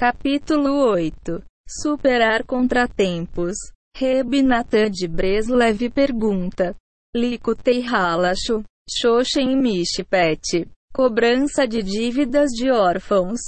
Capítulo 8 Superar contratempos. Reb Natan de Breslev pergunta. Likutei Halashu, Shoshen Mishpet. Cobrança de dívidas de órfãos.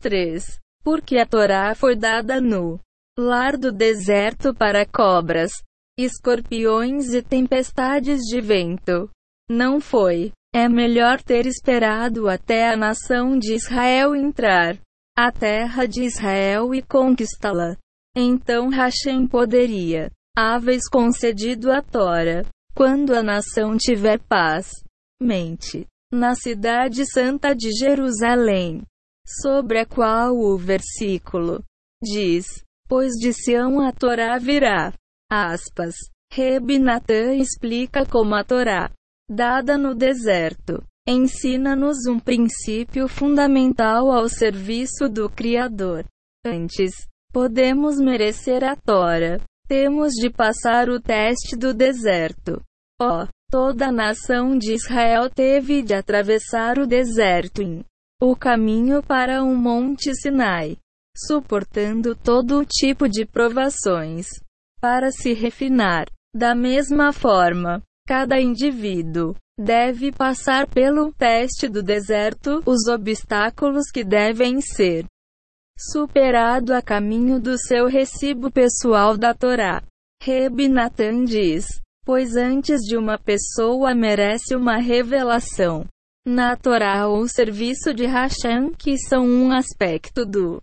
3. Porque a Torá foi dada no lar do deserto para cobras, escorpiões e tempestades de vento. Não foi. É melhor ter esperado até a nação de Israel entrar a terra de Israel e conquistá-la. Então Hashem poderia haver concedido a Tora, quando a nação tiver paz. Mente. Na cidade santa de Jerusalém, sobre a qual o versículo diz: Pois de Sião a Torá virá. Aspas. Reb Natan explica como a Torá, dada no deserto, ensina-nos um princípio fundamental ao serviço do Criador. Antes, podemos merecer a Tora. Temos de passar o teste do deserto. Ó, oh, toda a nação de Israel teve de atravessar o deserto em o caminho para o Monte Sinai, suportando todo tipo de provações para se refinar. Da mesma forma, cada indivíduo deve passar pelo teste do deserto, os obstáculos que devem ser superado a caminho do seu recibo pessoal da Torá. Reb Natan diz: Pois antes de uma pessoa merece uma revelação. Na Torá ou serviço de Hashem, que são um aspecto do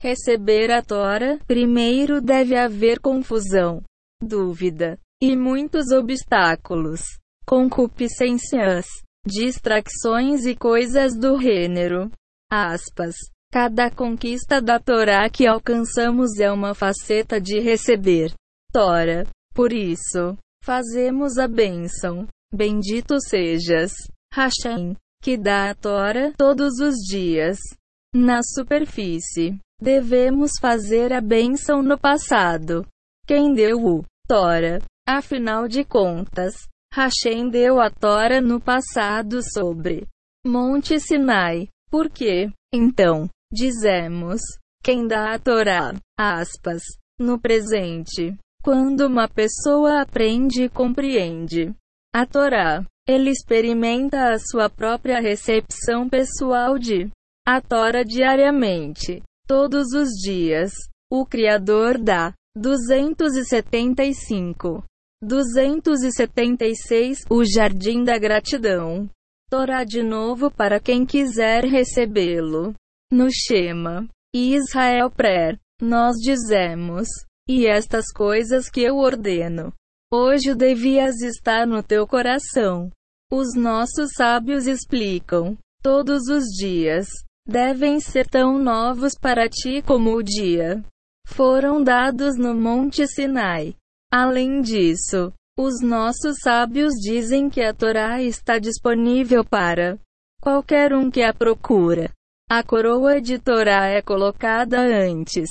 receber a Torá, primeiro deve haver confusão, dúvida e muitos obstáculos, concupiscências, distrações e coisas do gênero. Aspas. Cada conquista da Torá que alcançamos é uma faceta de receber Tora. Por isso, fazemos a bênção. Bendito sejas. Hashem, que dá a Tora todos os dias. Na superfície, devemos fazer a bênção no passado. Quem deu o Tora? Afinal de contas, Hashem deu a Tora no passado sobre Monte Sinai. Por quê? Então, dizemos, quem dá a Torá, aspas, no presente. Quando uma pessoa aprende e compreende a Torá, ele experimenta a sua própria recepção pessoal de a Tora diariamente, todos os dias. O Criador dá 275. 276 O Jardim da Gratidão. Torá de novo para quem quiser recebê-lo. No Shema. Israel Pré. Nós dizemos: E estas coisas que eu ordeno. Hoje devias estar no teu coração. Os nossos sábios explicam: todos os dias devem ser tão novos para ti como o dia foram dados no Monte Sinai. Além disso, os nossos sábios dizem que a Torá está disponível para qualquer um que a procura. A coroa de Torá é colocada antes.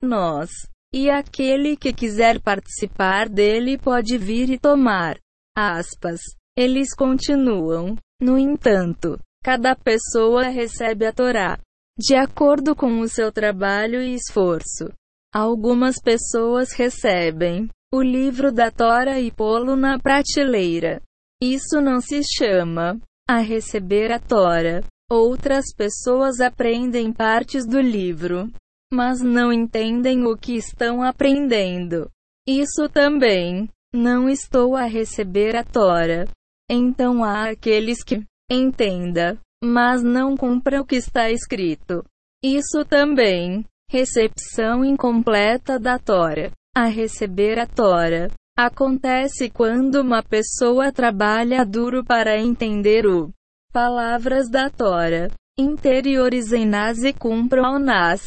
Nós. E aquele que quiser participar dele pode vir e tomar. Aspas. Eles continuam. No entanto, cada pessoa recebe a Torá de acordo com o seu trabalho e esforço. Algumas pessoas recebem o livro da Tora e pô-lo na prateleira. Isso não se chama a receber a Tora. Outras pessoas aprendem partes do livro, mas não entendem o que estão aprendendo. Isso também não estou a receber a Tora. Então há aqueles que entenda, mas não cumpra o que está escrito. Isso também recepção incompleta da Tora. A receber a Tora acontece quando uma pessoa trabalha duro para entender o palavras da Tora. Interiorizem-nas e cumpram-nas.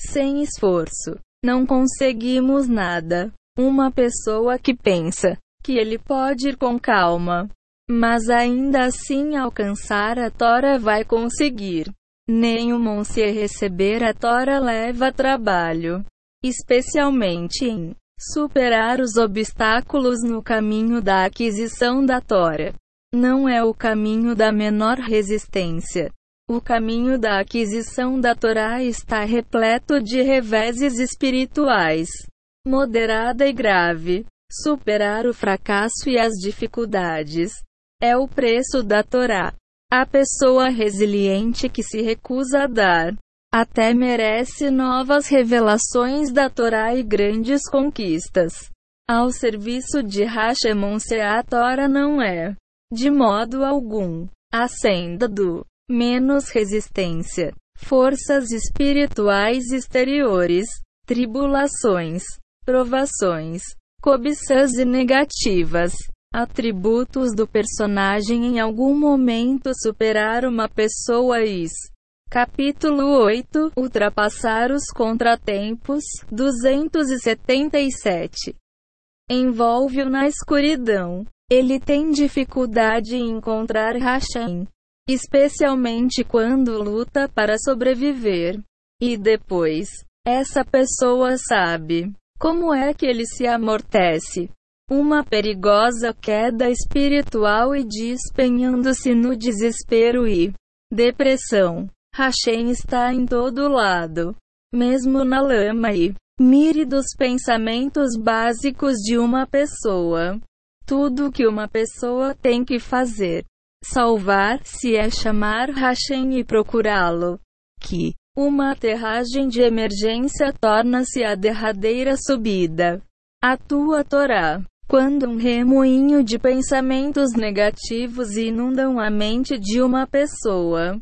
Sem esforço, não conseguimos nada. Uma pessoa que pensa que ele pode ir com calma, mas ainda assim alcançar a Tora vai conseguir. Nenhum se receber a Tora leva trabalho, especialmente em superar os obstáculos no caminho da aquisição da Tora. Não é o caminho da menor resistência. O caminho da aquisição da Torá está repleto de reveses espirituais. Moderada e grave. Superar o fracasso e as dificuldades é o preço da Torá. A pessoa resiliente que se recusa a dar até merece novas revelações da Torá e grandes conquistas. Ao serviço de Hashemon a Torá não é, de modo algum, a senda do menos resistência, forças espirituais exteriores, tribulações, provações, cobiças e negativas. Atributos do personagem em algum momento superar uma pessoa is. Capítulo 8 Ultrapassar os contratempos 277 Envolve-o na escuridão. Ele tem dificuldade em encontrar Hashem especialmente quando luta para sobreviver. E depois, essa pessoa sabe como é que ele se amortece. Uma perigosa queda espiritual e despenhando-se no desespero e depressão. Hashem está em todo lado, mesmo na lama e mire dos pensamentos básicos de uma pessoa. Tudo que uma pessoa tem que fazer Salvar-se é chamar Hashem e procurá-lo. Que uma aterragem de emergência torna-se a derradeira subida. A tua Torá. Quando um remoinho de pensamentos negativos inundam a mente de uma pessoa.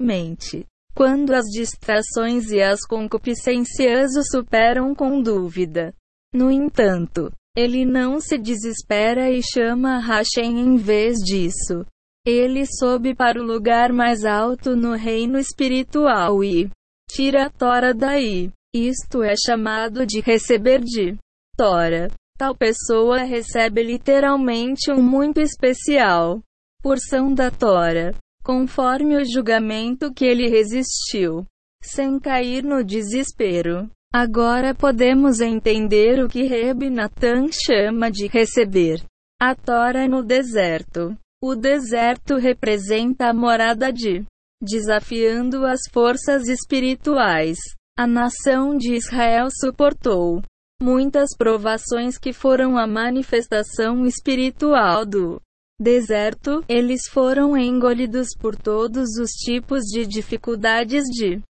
Mente. Quando as distrações e as concupiscências o superam com dúvida. No entanto, ele não se desespera e chama Hashem em vez disso. Ele sobe para o lugar mais alto no reino espiritual e tira a Tora daí. Isto é chamado de receber de Tora. Tal pessoa recebe literalmente um muito especial porção da Tora, conforme o julgamento que ele resistiu, sem cair no desespero. Agora podemos entender o que Reb Natan chama de receber a Tora no deserto. O deserto representa a morada de desafiando as forças espirituais. A nação de Israel suportou muitas provações que foram a manifestação espiritual do deserto. Eles foram engolidos por todos os tipos de dificuldades de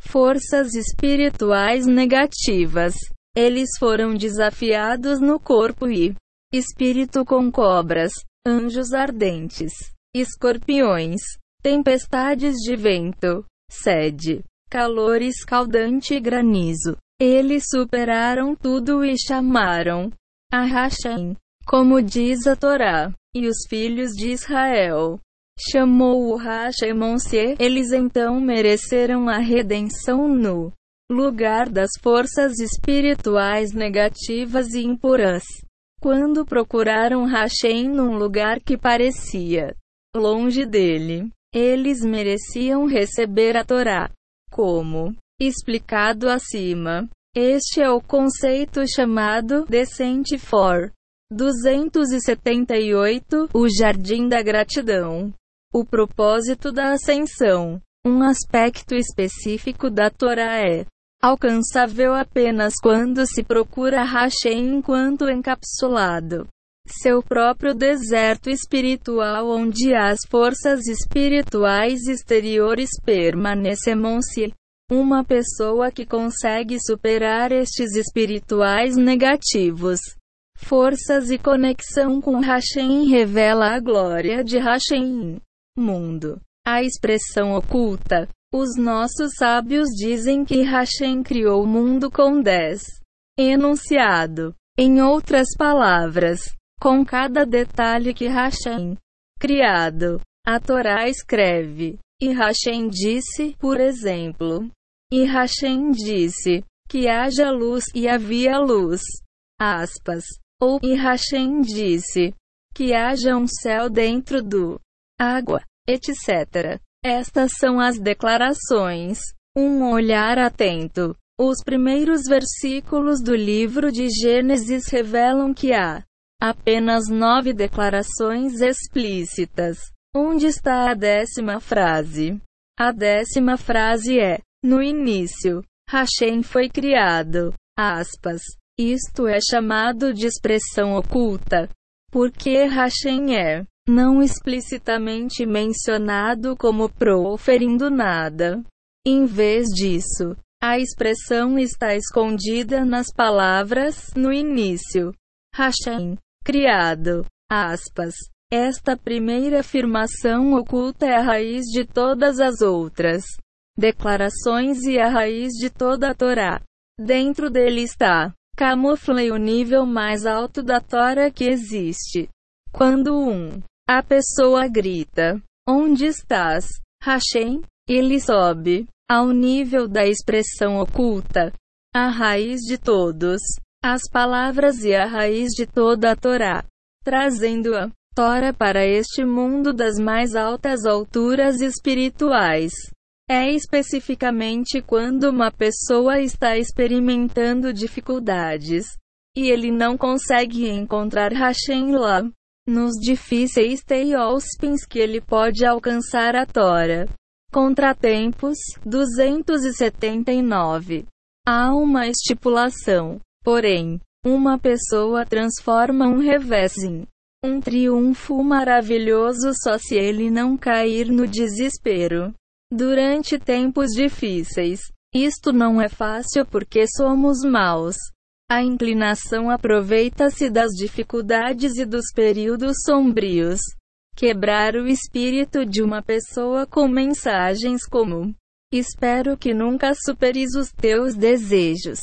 forças espirituais negativas. Eles foram desafiados no corpo e espírito com cobras, anjos ardentes, escorpiões, tempestades de vento, sede, calor escaldante e granizo. Eles superaram tudo e chamaram a Hashem, como diz a Torá, e os filhos de Israel chamou o Rachemonse, eles então mereceram a redenção no lugar das forças espirituais negativas e impuras. Quando procuraram Hashem num lugar que parecia longe dele, eles mereciam receber a Torá. Como explicado acima, este é o conceito chamado Descent for 278, o Jardim da Gratidão. O propósito da ascensão. Um aspecto específico da Torá é alcançável apenas quando se procura Hashem enquanto encapsulado. Seu próprio deserto espiritual onde as forças espirituais exteriores permanecem-se. Uma pessoa que consegue superar estes espirituais negativos, forças e conexão com Hashem revela a glória de Hashem mundo. A expressão oculta. Os nossos sábios dizem que Hashem criou o mundo com dez enunciado. Em outras palavras, com cada detalhe que Hashem criado, a Torá escreve. E Hashem disse, por exemplo, e Hashem disse que haja luz e havia luz. Aspas. Ou e Hashem disse que haja um céu dentro do água, etc. Estas são as declarações. Um olhar atento. Os primeiros versículos do livro de Gênesis revelam que há apenas nove declarações explícitas. Onde está a décima frase? A décima frase é: No início, Hashem foi criado. Aspas. Isto é chamado de expressão oculta. Porque Hashem é não explicitamente mencionado como proferindo nada. Em vez disso, a expressão está escondida nas palavras no início. Hashem, criado. Aspas. Esta primeira afirmação oculta é a raiz de todas as outras declarações e a raiz de toda a Torá. Dentro dele está camufle o nível mais alto da Torá que existe. Quando um a pessoa grita: Onde estás, Hashem? Ele sobe ao nível da expressão oculta, a raiz de todos as palavras e a raiz de toda a Torá, trazendo-a Tora para este mundo das mais altas alturas espirituais. É especificamente quando uma pessoa está experimentando dificuldades e ele não consegue encontrar Hashem lá. Nos difíceis teospins que ele pode alcançar a Tora. Contratempos 279. Há uma estipulação, porém, uma pessoa transforma um revés em um triunfo maravilhoso só se ele não cair no desespero. Durante tempos difíceis, isto não é fácil porque somos maus. A inclinação aproveita-se das dificuldades e dos períodos sombrios. Quebrar o espírito de uma pessoa com mensagens como: Espero que nunca superes os teus desejos.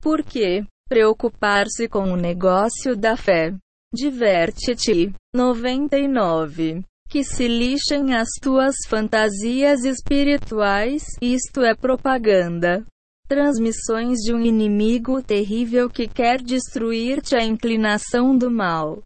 Por quê? Preocupar-se com o negócio da fé. Diverte-te. 99. Que se lixem as tuas fantasias espirituais, isto é propaganda. Transmissões de um inimigo terrível que quer destruir-te a inclinação do mal.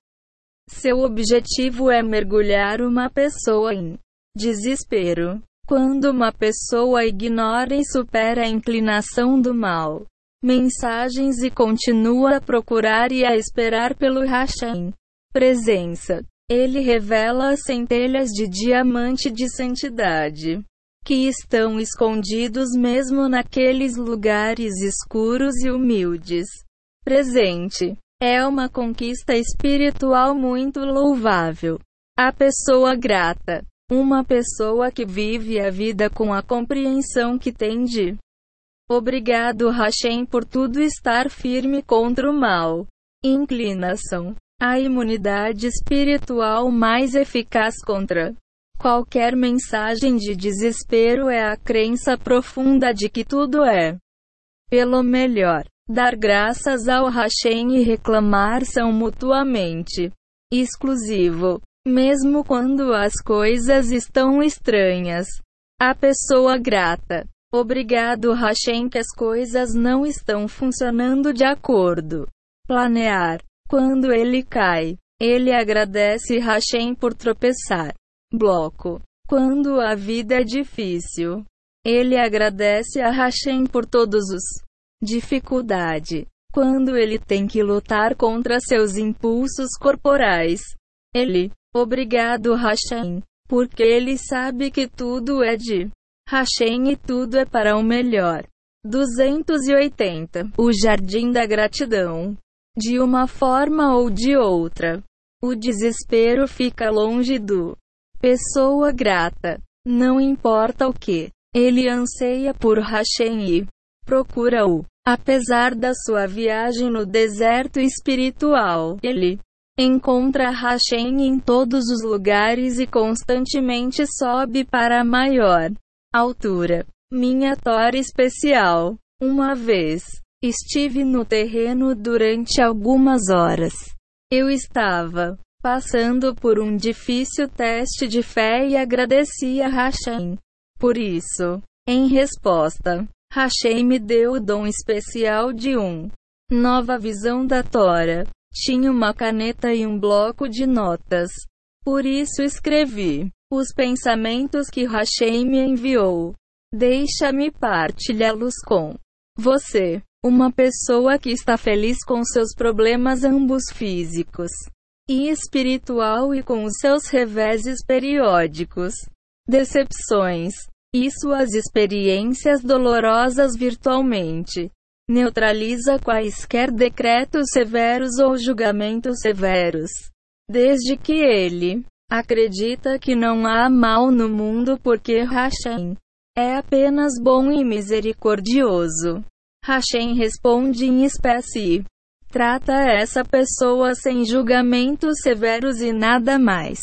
Seu objetivo é mergulhar uma pessoa em desespero. Quando uma pessoa ignora e supera a inclinação do mal, mensagens e continua a procurar e a esperar pelo Hashem. Presença. Ele revela as centelhas de diamante de santidade que estão escondidos mesmo naqueles lugares escuros e humildes. Presente. É uma conquista espiritual muito louvável. A pessoa grata. Uma pessoa que vive a vida com a compreensão que tem de Obrigado Hashem por tudo estar firme contra o mal. Inclinação. A imunidade espiritual mais eficaz contra qualquer mensagem de desespero é a crença profunda de que tudo é pelo melhor. Dar graças ao Hashem e reclamar são mutuamente exclusivo, mesmo quando as coisas estão estranhas. A pessoa grata Obrigado Hashem que as coisas não estão funcionando de acordo. Planear. Quando ele cai, ele agradece Hashem por tropeçar. Bloco. Quando a vida é difícil, ele agradece a Hashem por todos os dificuldade. Quando ele tem que lutar contra seus impulsos corporais, ele, obrigado Hashem, porque ele sabe que tudo é de Hashem e tudo é para o melhor. 280. O Jardim da Gratidão. De uma forma ou de outra. O desespero fica longe do pessoa grata. Não importa o que. Ele anseia por Hashem e procura-o. Apesar da sua viagem no deserto espiritual, ele encontra Hashem em todos os lugares e constantemente sobe para a maior Altura. Minha tora especial. Uma vez, estive no terreno durante algumas horas. Eu estava passando por um difícil teste de fé e agradeci a Hashem. Por isso, em resposta, Hashem me deu o dom especial de um nova visão da Tora. Tinha uma caneta e um bloco de notas. Por isso escrevi os pensamentos que Hashem me enviou. Deixa-me partilhá-los com você, uma pessoa que está feliz com seus problemas ambos físicos e espiritual e com os seus reveses periódicos, decepções, e suas experiências dolorosas virtualmente. Neutraliza quaisquer decretos severos ou julgamentos severos. Desde que ele acredita que não há mal no mundo porque Hashem é apenas bom e misericordioso. Hashem responde em espécie. Trata essa pessoa sem julgamentos severos e nada mais.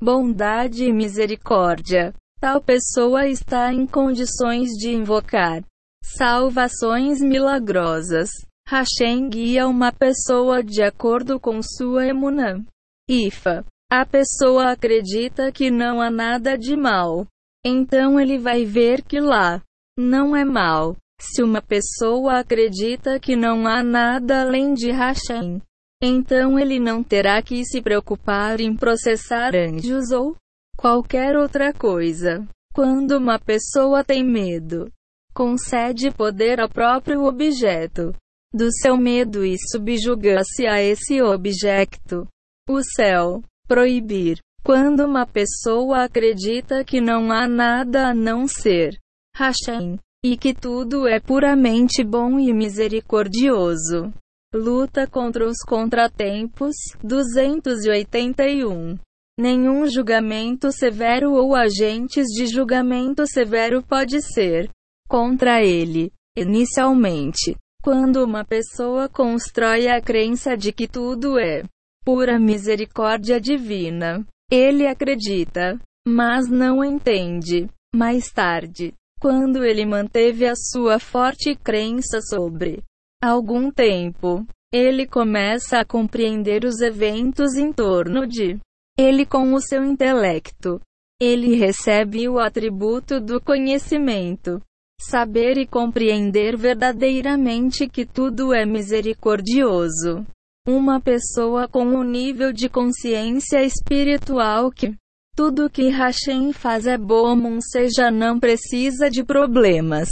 Bondade e misericórdia. Tal pessoa está em condições de invocar salvações milagrosas. Hashem guia uma pessoa de acordo com sua emunã. Ifa. A pessoa acredita que não há nada de mal. Então ele vai ver que lá não é mal. Se uma pessoa acredita que não há nada além de Hashem, então ele não terá que se preocupar em processar anjos ou qualquer outra coisa. Quando uma pessoa tem medo, concede poder ao próprio objeto do seu medo e subjuga-se a esse objeto. O céu. Proibir. Quando uma pessoa acredita que não há nada a não ser Hashem, e que tudo é puramente bom e misericordioso. Luta contra os contratempos. 281. Nenhum julgamento severo ou agentes de julgamento severo pode ser contra ele. Inicialmente, quando uma pessoa constrói a crença de que tudo é pura misericórdia divina, ele acredita, mas não entende. Mais tarde, quando ele manteve a sua forte crença sobre algum tempo, ele começa a compreender os eventos em torno de ele com o seu intelecto. Ele recebe o atributo do conhecimento, saber e compreender verdadeiramente que tudo é misericordioso. Uma pessoa com um nível de consciência espiritual que tudo que Hashem faz é bom, ou seja, não precisa de problemas.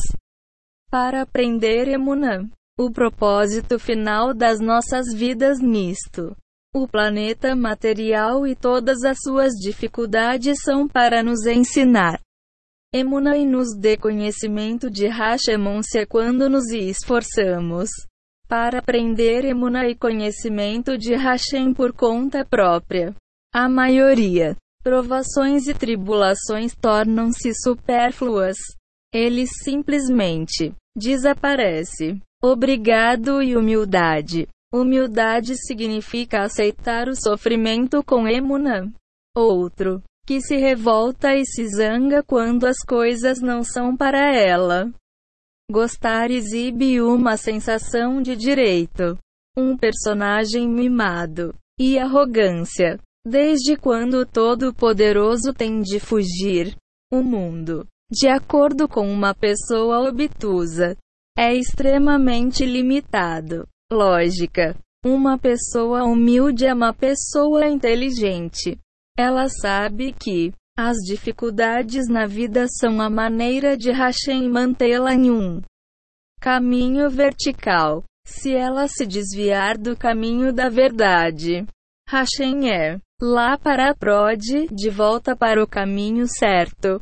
Para aprender Emunã, o propósito final das nossas vidas nisto. O planeta material e todas as suas dificuldades são para nos ensinar. Emuna e nos dê conhecimento de Hashemon-se quando nos esforçamos para aprender Emuna e conhecimento de Hashem por conta própria. A maioria provações e tribulações tornam-se supérfluas. Ele simplesmente desaparece. Obrigado e humildade. Humildade significa aceitar o sofrimento com emuna. Outro, que se revolta e se zanga quando as coisas não são para ela. Gostar exibe uma sensação de direito. Um personagem mimado. E arrogância. Desde quando o Todo-Poderoso tem de fugir? O mundo, de acordo com uma pessoa obtusa, é extremamente limitado. Lógica. Uma pessoa humilde é uma pessoa inteligente. Ela sabe que as dificuldades na vida são a maneira de Hashem mantê-la em um caminho vertical. Se ela se desviar do caminho da verdade, Hashem é lá para a prode, de volta para o caminho certo.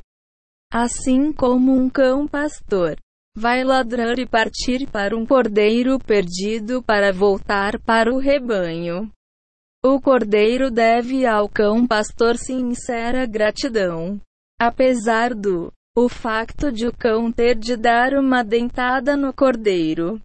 Assim como um cão pastor vai ladrar e partir para um cordeiro perdido para voltar para o rebanho. O cordeiro deve ao cão pastor sincera gratidão. Apesar do o facto de o cão ter de dar uma dentada no cordeiro.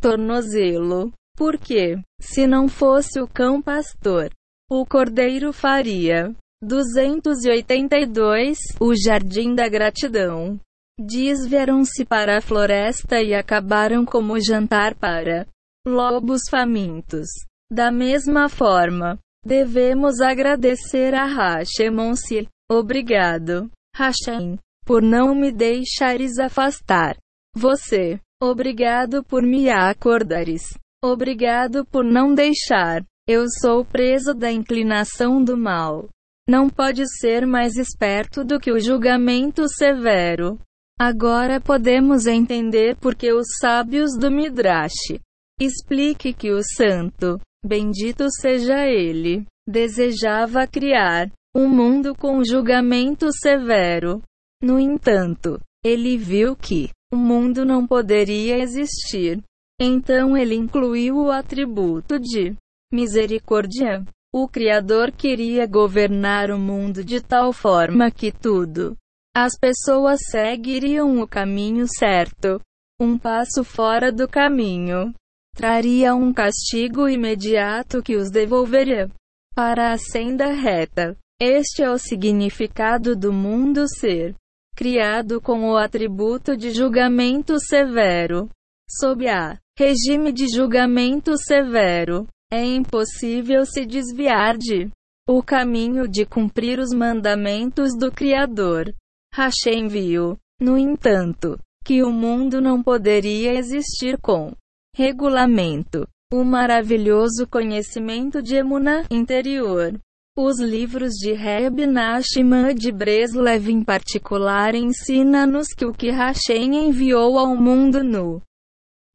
Tornozelo. Porque, se não fosse o cão pastor, o cordeiro faria. 282 O Jardim da Gratidão. Desvieram-se para a floresta e acabaram como jantar para lobos famintos. Da mesma forma, devemos agradecer a Hashemonsi. Obrigado, Hashem, por não me deixares afastar você. Obrigado por me acordares. Obrigado por não deixar eu sou preso da inclinação do mal. Não pode ser mais esperto do que o julgamento severo. Agora podemos entender por que os sábios do Midrash explique que o santo, bendito seja ele, desejava criar um mundo com julgamento severo. No entanto, ele viu que o mundo não poderia existir. Então ele incluiu o atributo de misericórdia. O Criador queria governar o mundo de tal forma que tudo, as pessoas seguiriam o caminho certo. Um passo fora do caminho traria um castigo imediato que os devolveria para a senda reta. Este é o significado do mundo ser criado com o atributo de julgamento severo. Sob a regime de julgamento severo, é impossível se desviar de o caminho de cumprir os mandamentos do Criador. Hashem viu, no entanto, que o mundo não poderia existir com regulamento. O maravilhoso conhecimento de Emuná interior. Os livros de Reb Nachman de Breslev em particular ensina-nos que o que Hashem enviou ao mundo nu.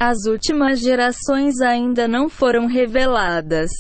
As últimas gerações ainda não foram reveladas.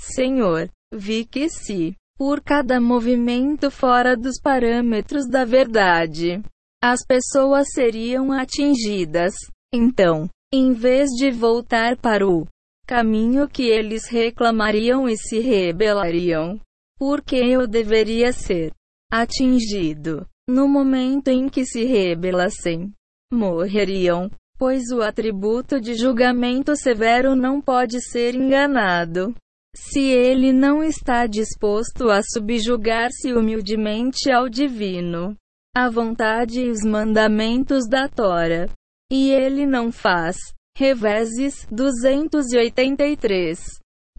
Senhor, vi que se, por cada movimento fora dos parâmetros da verdade, as pessoas seriam atingidas. Então, em vez de voltar para o caminho que eles reclamariam e se rebelariam, porque eu deveria ser atingido no momento em que se rebelassem, morreriam, pois o atributo de julgamento severo não pode ser enganado. Se ele não está disposto a subjugar-se humildemente ao divino, a vontade e os mandamentos da Tora, e ele não faz. Reveses 283.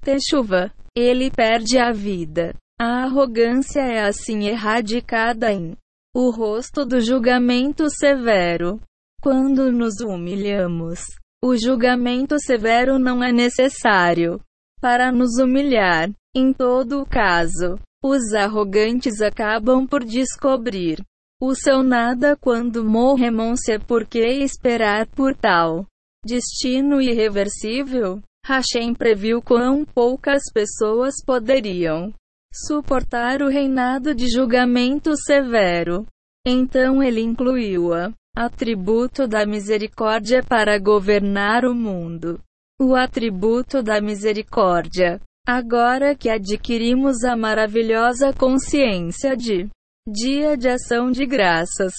Techuva. Ele perde a vida. A arrogância é assim erradicada em o rosto do julgamento severo. Quando nos humilhamos, o julgamento severo não é necessário para nos humilhar. Em todo caso, os arrogantes acabam por descobrir o seu nada quando morrem-se por que esperar por tal destino irreversível? Hashem previu quão poucas pessoas poderiam suportar o reinado de julgamento severo. Então ele incluiu a atributo da misericórdia para governar o mundo. O atributo da misericórdia. Agora que adquirimos a maravilhosa consciência de Dia de Ação de Graças.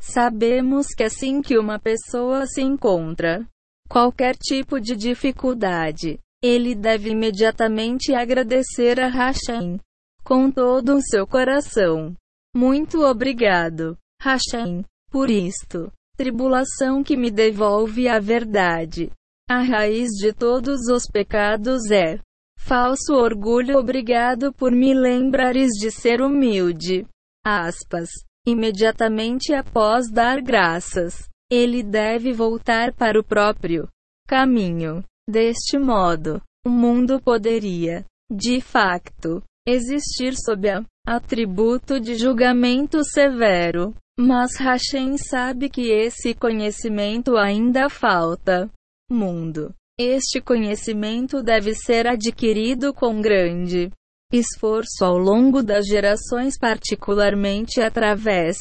Sabemos que assim que uma pessoa se encontra qualquer tipo de dificuldade, ele deve imediatamente agradecer a Hashem com todo o seu coração. Muito obrigado, Hashem, por isto. Tribulação que me devolve a verdade. A raiz de todos os pecados é falso orgulho. Obrigado por me lembrares de ser humilde aspas, imediatamente após dar graças, ele deve voltar para o próprio caminho. Deste modo, o mundo poderia, de facto, existir sob a atributo de julgamento severo. Mas Hashem sabe que esse conhecimento ainda falta. Mundo. Este conhecimento deve ser adquirido com grande esforço ao longo das gerações, particularmente através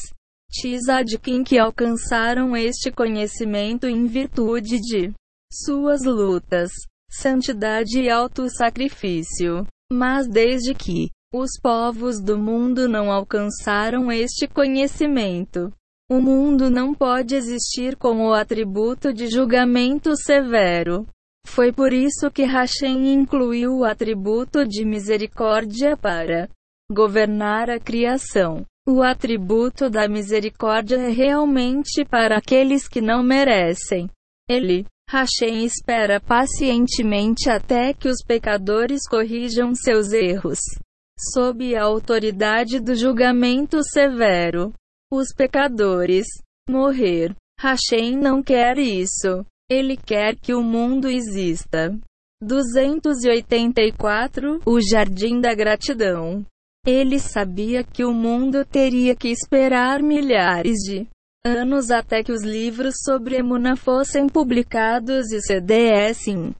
Tzadkin que alcançaram este conhecimento em virtude de suas lutas, santidade e auto-sacrifício. Mas desde que os povos do mundo não alcançaram este conhecimento, o mundo não pode existir com o atributo de julgamento severo. Foi por isso que Hashem incluiu o atributo de misericórdia para governar a criação. O atributo da misericórdia é realmente para aqueles que não merecem. Ele, Hashem espera pacientemente até que os pecadores corrijam seus erros. Sob a autoridade do julgamento severo, os pecadores morrer. Hashem não quer isso. Ele quer que o mundo exista. 284 O Jardim da Gratidão. Ele sabia que o mundo teria que esperar milhares de anos até que os livros sobre Emuna fossem publicados e dessem.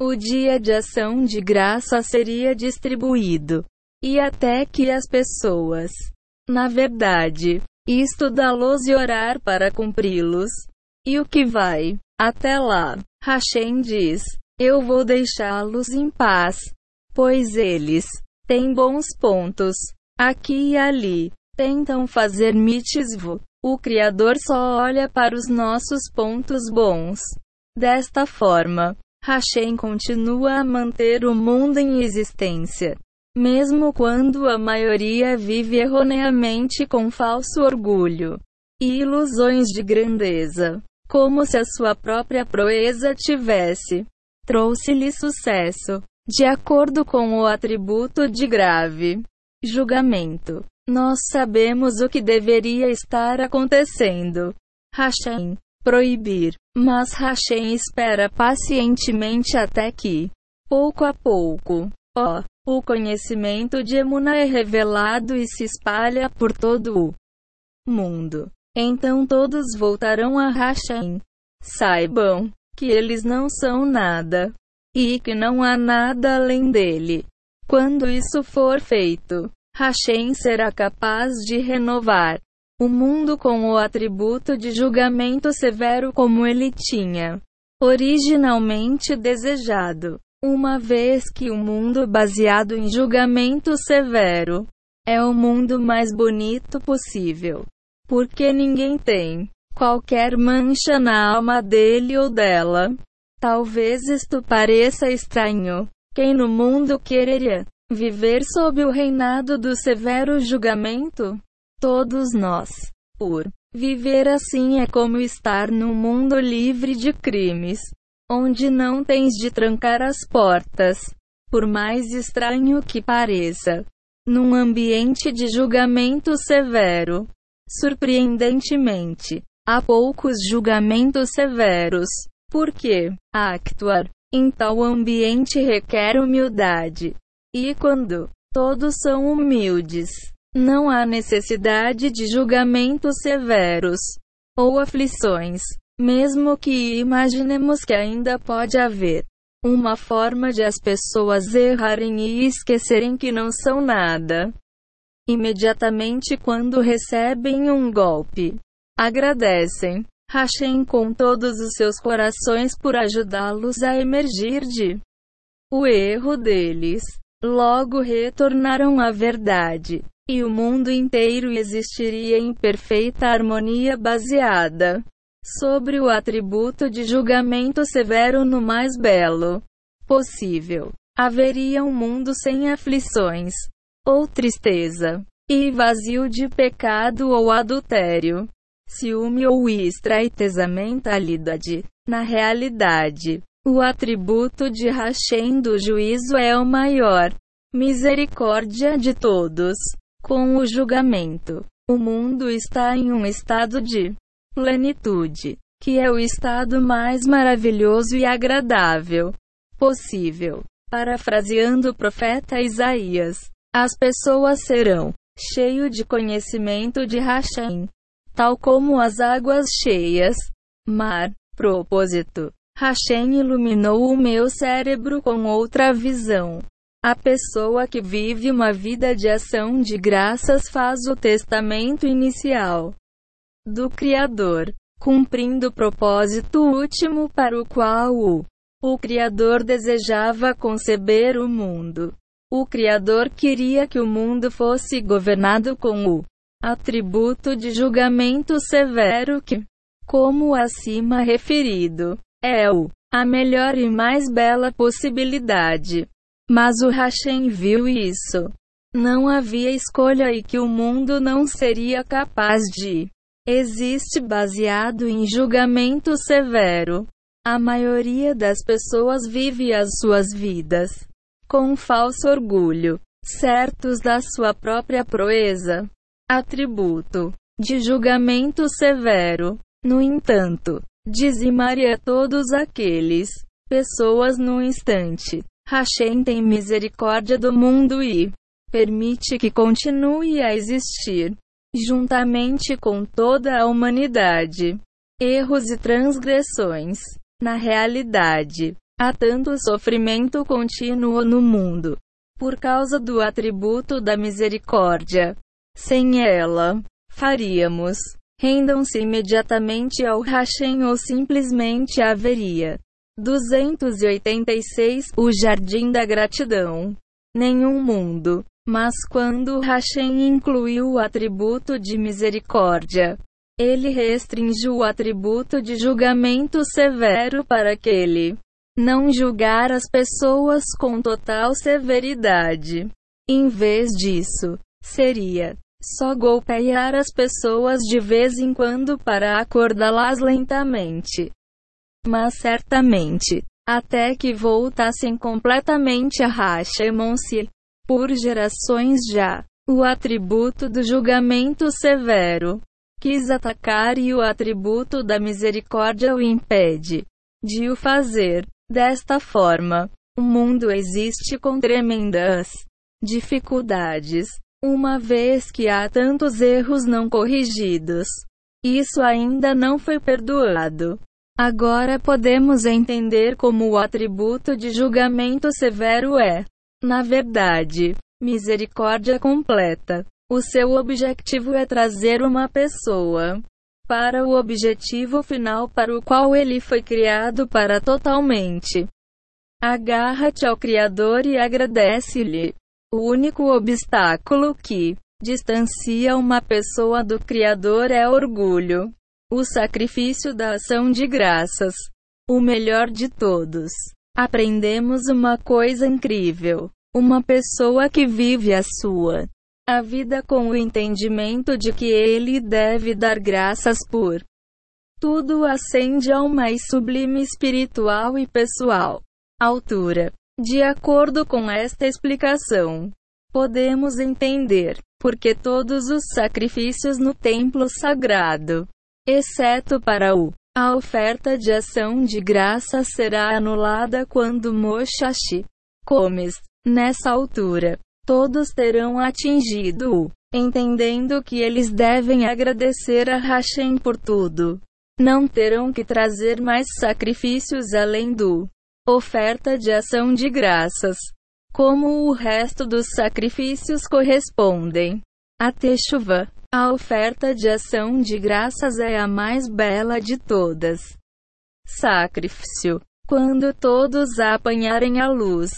O dia de ação de graça seria distribuído. E até que as pessoas, na verdade, estudá-los e orar para cumpri-los. E o que vai? Até lá, Hashem diz: Eu vou deixá-los em paz, pois eles têm bons pontos. Aqui e ali, tentam fazer mitzvah. O Criador só olha para os nossos pontos bons. Desta forma, Hashem continua a manter o mundo em existência. Mesmo quando a maioria vive erroneamente com falso orgulho e ilusões de grandeza, como se a sua própria proeza tivesse trouxe-lhe sucesso, de acordo com o atributo de grave julgamento. Nós sabemos o que deveria estar acontecendo. Hashem proibir, mas Hashem espera pacientemente até que, pouco a pouco, ó, o conhecimento de Emuna é revelado e se espalha por todo o mundo. Então todos voltarão a Hashem. Saibam que eles não são nada e que não há nada além dele. Quando isso for feito, Hashem será capaz de renovar o mundo com o atributo de julgamento severo como ele tinha originalmente desejado. Uma vez que o mundo baseado em julgamento severo é o mundo mais bonito possível, porque ninguém tem qualquer mancha na alma dele ou dela. Talvez isto pareça estranho. Quem no mundo quereria viver sob o reinado do severo julgamento? Todos nós. Por viver assim é como estar num mundo livre de crimes onde não tens de trancar as portas, por mais estranho que pareça. Num ambiente de julgamento severo. Surpreendentemente, há poucos julgamentos severos, porque actuar em tal ambiente requer humildade. E quando todos são humildes, não há necessidade de julgamentos severos ou aflições. Mesmo que imaginemos que ainda pode haver uma forma de as pessoas errarem e esquecerem que não são nada. Imediatamente quando recebem um golpe, agradecem Hashem com todos os seus corações por ajudá-los a emergir de o erro deles. Logo retornaram à verdade, e o mundo inteiro existiria em perfeita harmonia baseada sobre o atributo de julgamento severo no mais belo possível. Haveria um mundo sem aflições ou tristeza, e vazio de pecado ou adultério, ciúme ou estreiteza mentalidade. Na realidade, o atributo de Hashem do juízo é o maior misericórdia de todos. Com o julgamento, o mundo está em um estado de plenitude, que é o estado mais maravilhoso e agradável possível. Parafraseando o profeta Isaías, as pessoas serão cheio de conhecimento de Hashem, tal como as águas cheias. Mar, propósito. Hashem iluminou o meu cérebro com outra visão. A pessoa que vive uma vida de ação de graças faz o testamento inicial do Criador, cumprindo o propósito último para o qual o, o Criador desejava conceber o mundo. O Criador queria que o mundo fosse governado com o atributo de julgamento severo que, como acima referido, é o a melhor e mais bela possibilidade. Mas o Hashem viu isso. Não havia escolha e que o mundo não seria capaz de existe baseado em julgamento severo. A maioria das pessoas vive as suas vidas com falso orgulho, certos da sua própria proeza. Atributo de julgamento severo. No entanto, dizimaria todos aqueles pessoas no instante. Hashem tem misericórdia do mundo e permite que continue a existir juntamente com toda a humanidade. Erros e transgressões. Na realidade, há tanto sofrimento contínuo no mundo, por causa do atributo da misericórdia. Sem ela, faríamos? Rendam-se imediatamente ao Hashem ou simplesmente haveria. 286 O Jardim da Gratidão. Nenhum mundo. Mas quando Hashem incluiu o atributo de misericórdia, ele restringiu o atributo de julgamento severo para aquele não julgar as pessoas com total severidade. Em vez disso, seria só golpear as pessoas de vez em quando para acordá-las lentamente. Mas certamente, até que voltassem completamente a Hashemon-se, por gerações já, o atributo do julgamento severo, quis atacar e o atributo da misericórdia o impede de o fazer. Desta forma, o mundo existe com tremendas dificuldades, uma vez que há tantos erros não corrigidos. Isso ainda não foi perdoado. Agora podemos entender como o atributo de julgamento severo é, na verdade, misericórdia completa. O seu objetivo é trazer uma pessoa para o objetivo final para o qual ele foi criado para totalmente. Agarra-te ao Criador e agradece-lhe. O único obstáculo que distancia uma pessoa do Criador é orgulho. O sacrifício da ação de graças. O melhor de todos. Aprendemos uma coisa incrível. Uma pessoa que vive a sua a vida com o entendimento de que ele deve dar graças por tudo ascende ao mais sublime espiritual e pessoal altura. De acordo com esta explicação, podemos entender porque todos os sacrifícios no templo sagrado, exceto para o a oferta de ação de graça será anulada quando Moshashi comes. Nessa altura, todos terão atingido o entendendo que eles devem agradecer a Hashem por tudo. Não terão que trazer mais sacrifícios além do oferta de ação de graças. Como o resto dos sacrifícios correspondem a Teshuvah, a oferta de ação de graças é a mais bela de todas. Sacrifício. Quando todos apanharem a luz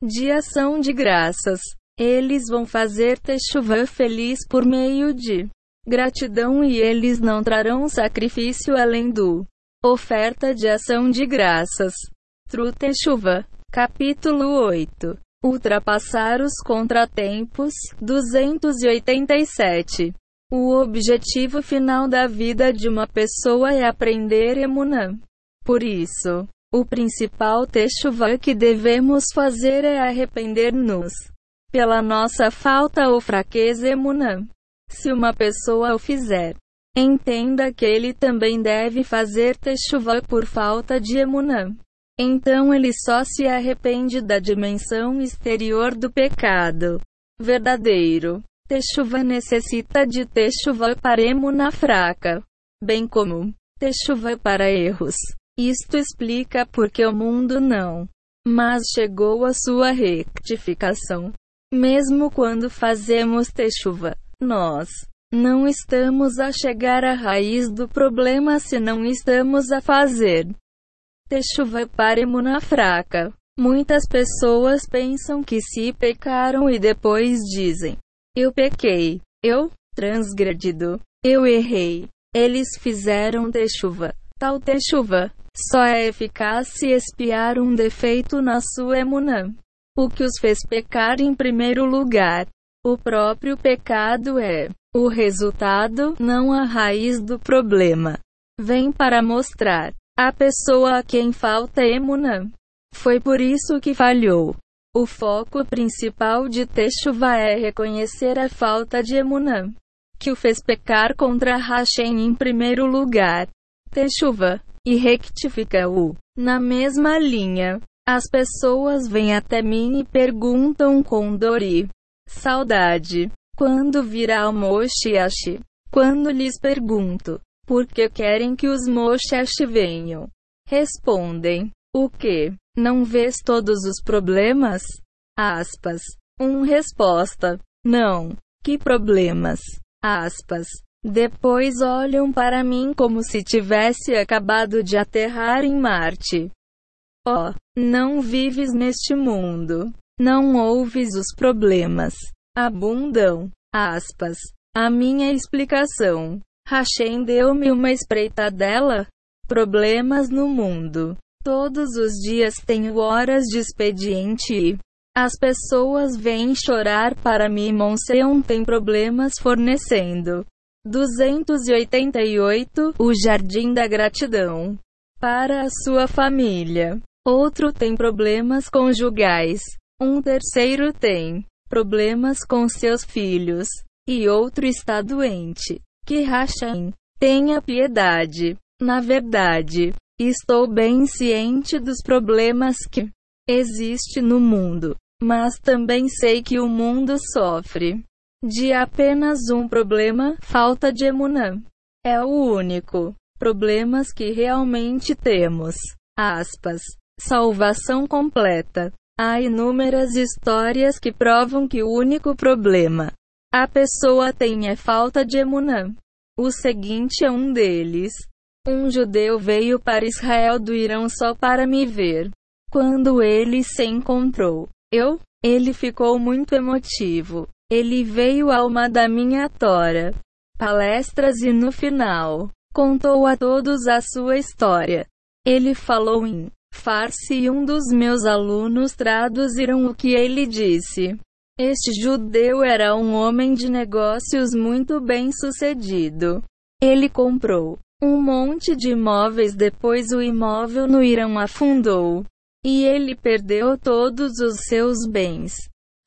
de ação de graças, eles vão fazer Teshuvah feliz por meio de gratidão e eles não trarão sacrifício além do oferta de ação de graças. Tru Teshuvah, capítulo 8. Ultrapassar os contratempos. 287. O objetivo final da vida de uma pessoa é aprender Emunã. Por isso, o principal Teshuvah que devemos fazer é arrepender-nos pela nossa falta ou fraqueza emunã. Se uma pessoa o fizer, entenda que ele também deve fazer techuvá por falta de emunã. Então ele só se arrepende da dimensão exterior do pecado. Verdadeiro. Techuvá necessita de techuvá para emuná fraca, bem como techuvá para erros. Isto explica porque o mundo não, mas chegou a sua rectificação. Mesmo quando fazemos techuva, nós não estamos a chegar à raiz do problema se não estamos a fazer techuva para emuna fraca. Muitas pessoas pensam que se pecaram e depois dizem: Eu pequei, eu transgredido, eu errei. Eles fizeram techuva. Tal techuva só é eficaz se espiar um defeito na sua emunã o que os fez pecar em primeiro lugar. O próprio pecado é o resultado, não a raiz do problema. Vem para mostrar a pessoa a quem falta emunã. Foi por isso que falhou. O foco principal de Teshuvah é reconhecer a falta de emunã, que o fez pecar contra Hashem em primeiro lugar. Teshuvah, e rectifica-o. Na mesma linha, as pessoas vêm até mim e perguntam com dor e saudade: quando virá o Moshiach? Quando lhes pergunto, por que querem que os Moshiach venham? Respondem: o que? Não vês todos os problemas? Aspas. Um resposta: não. Que problemas? Aspas. Depois olham para mim como se tivesse acabado de aterrar em Marte. Oh, não vives neste mundo. Não ouves os problemas. Abundam. Aspas. A minha explicação. Hashem deu-me uma espreitadela. Problemas no mundo. Todos os dias tenho horas de expediente e as pessoas vêm chorar para mim. Monseon tem problemas fornecendo. 288 O Jardim da Gratidão. Para a sua família. Outro tem problemas conjugais. Um terceiro tem problemas com seus filhos. E outro está doente. Que Hashem tenha piedade. Na verdade, estou bem ciente dos problemas que existe no mundo, mas também sei que o mundo sofre de apenas um problema, falta de emunã. É o único problemas que realmente temos. Aspas. Salvação completa. Há inúmeras histórias que provam que o único problema a pessoa tem é falta de emunã. O seguinte é um deles. Um judeu veio para Israel do Irão só para me ver. Quando ele se encontrou, eu, ele ficou muito emotivo. Ele veio a uma da minha tora palestras e no final contou a todos a sua história. Ele falou em farsi e um dos meus alunos traduziram o que ele disse. Este judeu era um homem de negócios muito bem sucedido. Ele comprou um monte de imóveis depois o imóvel no Irã afundou. E ele perdeu todos os seus bens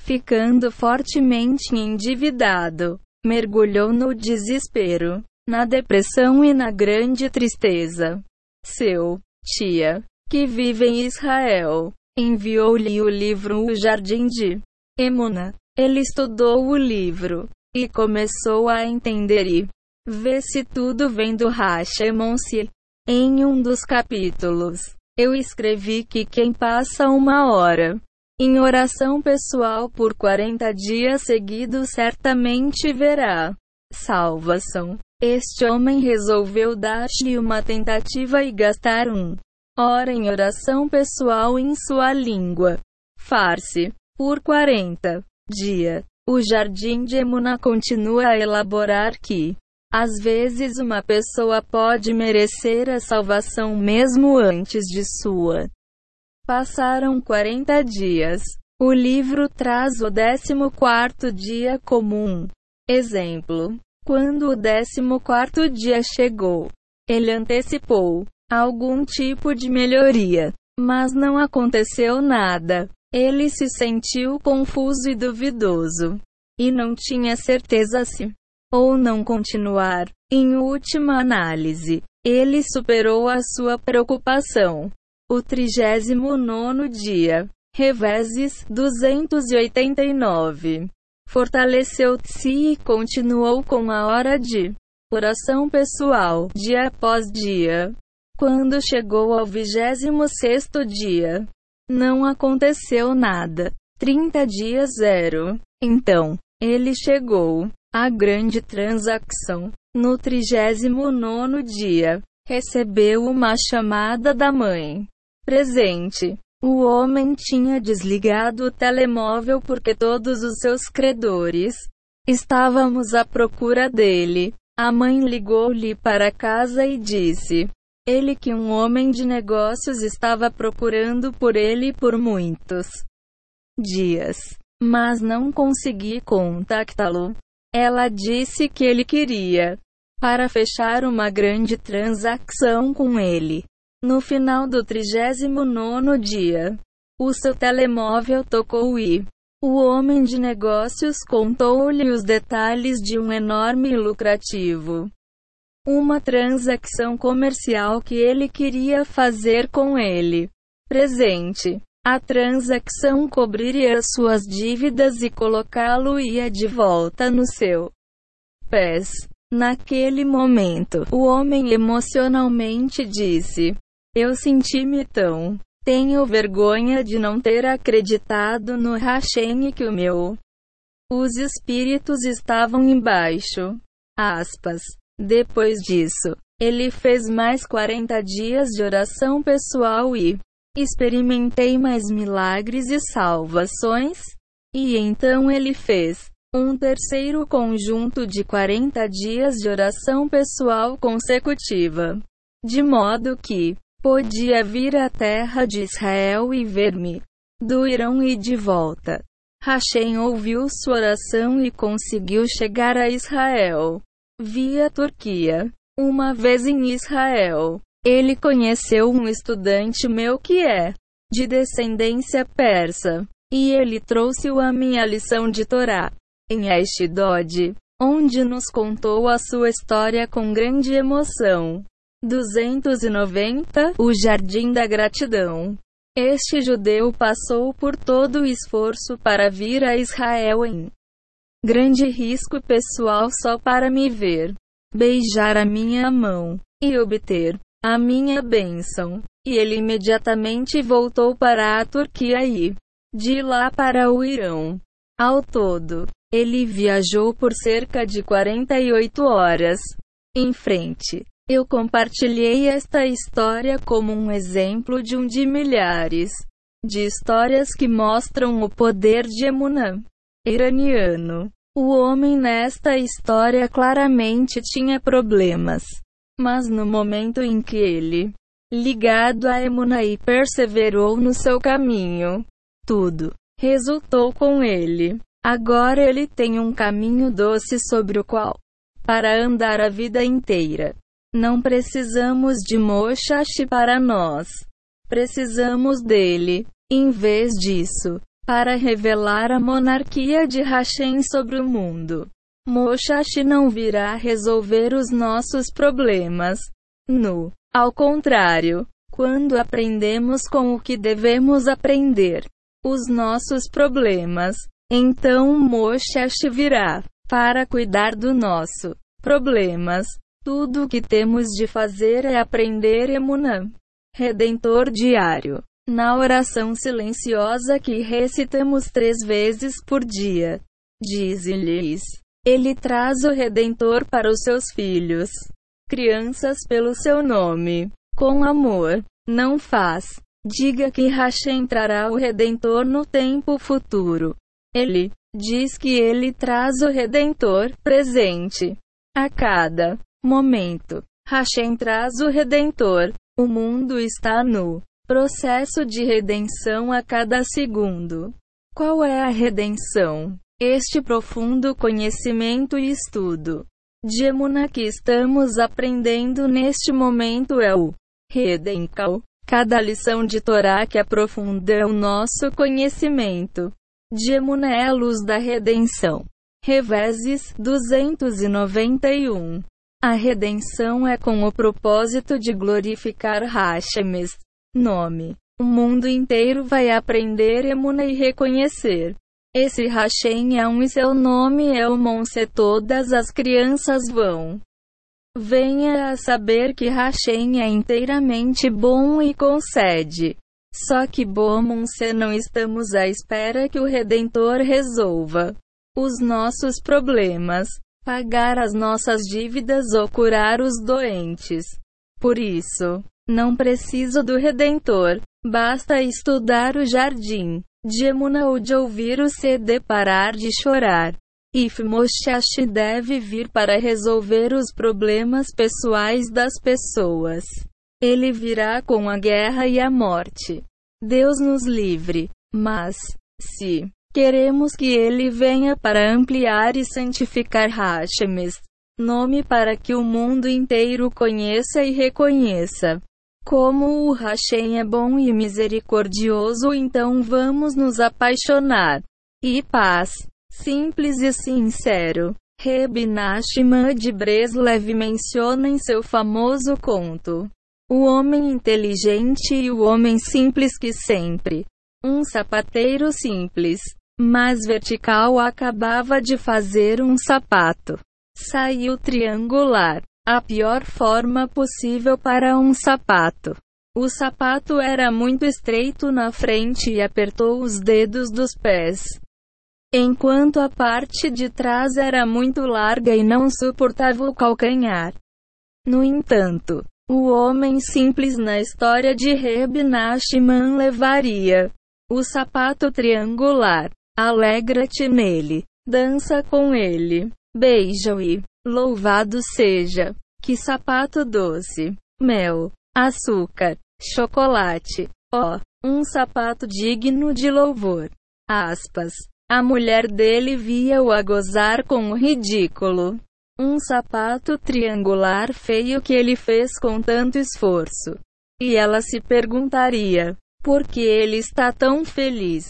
ficando fortemente endividado, mergulhou no desespero, na depressão e na grande tristeza. Seu tia, que vive em Israel, enviou-lhe o livro O Jardim de Emuna. Ele estudou o livro e começou a entender e ver se tudo vem do Hashemonsi. Em um dos capítulos, eu escrevi que quem passa uma hora em oração pessoal por 40 dias seguidos certamente verá salvação. Este homem resolveu dar-lhe uma tentativa e gastar um hora em oração pessoal em sua língua. Farse. Por 40 dias. O Jardim de Emuna continua a elaborar que, às vezes, uma pessoa pode merecer a salvação mesmo antes de sua Passaram 40 dias. O livro traz o 14 dia comum. Exemplo. Quando o 14 dia chegou, ele antecipou algum tipo de melhoria, mas não aconteceu nada. Ele se sentiu confuso e duvidoso, e não tinha certeza se ou não continuar. Em última análise, ele superou a sua preocupação o 39 dia. Reveses 289. Fortaleceu-se e continuou com a hora de oração pessoal, dia após dia. Quando chegou ao 26 dia, não aconteceu nada. 30 dias zero. Então, ele chegou à grande transação. No 39 dia, recebeu uma chamada da mãe presente. O homem tinha desligado o telemóvel porque todos os seus credores estávamos à procura dele. A mãe ligou-lhe para casa e disse: Ele que um homem de negócios estava procurando por ele por muitos dias, mas não consegui contactá-lo. Ela disse que ele queria para fechar uma grande transação com ele. No final do 39 dia, o seu telemóvel tocou e o homem de negócios contou-lhe os detalhes de um enorme e lucrativo. Uma transação comercial que ele queria fazer com ele. Presente. A transação cobriria suas dívidas e colocá-lo-ia de volta no seu pés. Naquele momento, o homem emocionalmente disse: eu senti-me tão. Tenho vergonha de não ter acreditado no Hashem que o meu. Os espíritos estavam embaixo. Aspas. Depois disso, ele fez mais 40 dias de oração pessoal e experimentei mais milagres e salvações. E então ele fez um terceiro conjunto de 40 dias de oração pessoal consecutiva, de modo que podia vir à terra de Israel e ver-me do Irão e de volta. Hashem ouviu sua oração e conseguiu chegar a Israel via Turquia. Uma vez em Israel, ele conheceu um estudante meu que é de descendência persa, e ele trouxe-o a minha lição de Torá em Ashdod, onde nos contou a sua história com grande emoção. 290 O Jardim da Gratidão. Este judeu passou por todo o esforço para vir a Israel em grande risco pessoal só para me ver, beijar a minha mão e obter a minha bênção. E ele imediatamente voltou para a Turquia e de lá para o Irão. Ao todo, ele viajou por cerca de 48 horas. Em frente, eu compartilhei esta história como um exemplo de um de milhares de histórias que mostram o poder de Emunã iraniano. O homem nesta história claramente tinha problemas, mas no momento em que ele, ligado a Emunaí, perseverou no seu caminho, tudo resultou com ele. Agora ele tem um caminho doce sobre o qual, para andar a vida inteira, não precisamos de Moshashi para nós. Precisamos dele, em vez disso, para revelar a monarquia de Hashem sobre o mundo. Moshashi não virá resolver os nossos problemas. No, ao contrário, quando aprendemos com o que devemos aprender, os nossos problemas, então Moshashi virá para cuidar do nosso problemas. Tudo o que temos de fazer é aprender Emunã, Redentor diário, na oração silenciosa que recitamos três vezes por dia. Diz-lhes: Ele traz o Redentor para os seus filhos, crianças pelo seu nome, com amor. Não faz. Diga que Hashem trará o Redentor no tempo futuro. Ele diz que ele traz o Redentor presente a cada momento. Hashem traz o Redentor. O mundo está no processo de redenção a cada segundo. Qual é a redenção? Este profundo conhecimento e estudo de Emuna que estamos aprendendo neste momento é o Redenkal. Cada lição de Torá que aprofunda o nosso conhecimento Gemuna é a luz da redenção. Reveses 291. A redenção é com o propósito de glorificar Hashemes. Nome. O mundo inteiro vai aprender Emuna e reconhecer. Esse Hashem é um e seu nome é o Monse. Todas as crianças vão. Venha a saber que Hashem é inteiramente bom e concede só que se não estamos à espera que o Redentor resolva os nossos problemas, pagar as nossas dívidas ou curar os doentes. Por isso, não preciso do Redentor, basta estudar o jardim de Emuna ou de ouvir o CD parar de chorar. If Moshashi deve vir para resolver os problemas pessoais das pessoas. Ele virá com a guerra e a morte. Deus nos livre. Mas, se queremos que ele venha para ampliar e santificar Hashemes, nome para que o mundo inteiro conheça e reconheça. Como o Hashem é bom e misericordioso, então vamos nos apaixonar. E paz. Simples e sincero. Reb Nachman de Breslev menciona em seu famoso conto o homem inteligente e o homem simples que sempre. Um sapateiro simples, mas vertical acabava de fazer um sapato. Saiu triangular, a pior forma possível para um sapato. O sapato era muito estreito na frente e apertou os dedos dos pés. enquanto a parte de trás era muito larga e não suportava o calcanhar. No entanto, o homem simples na história de Reb Nachman levaria o sapato triangular. Alegra-te nele, dança com ele, beija-o e louvado seja. Que sapato doce, mel, açúcar, chocolate. Ó, oh, um sapato digno de louvor. Aspas. A mulher dele via-o a gozar com o ridículo. Um sapato triangular feio que ele fez com tanto esforço. E ela se perguntaria: por que ele está tão feliz?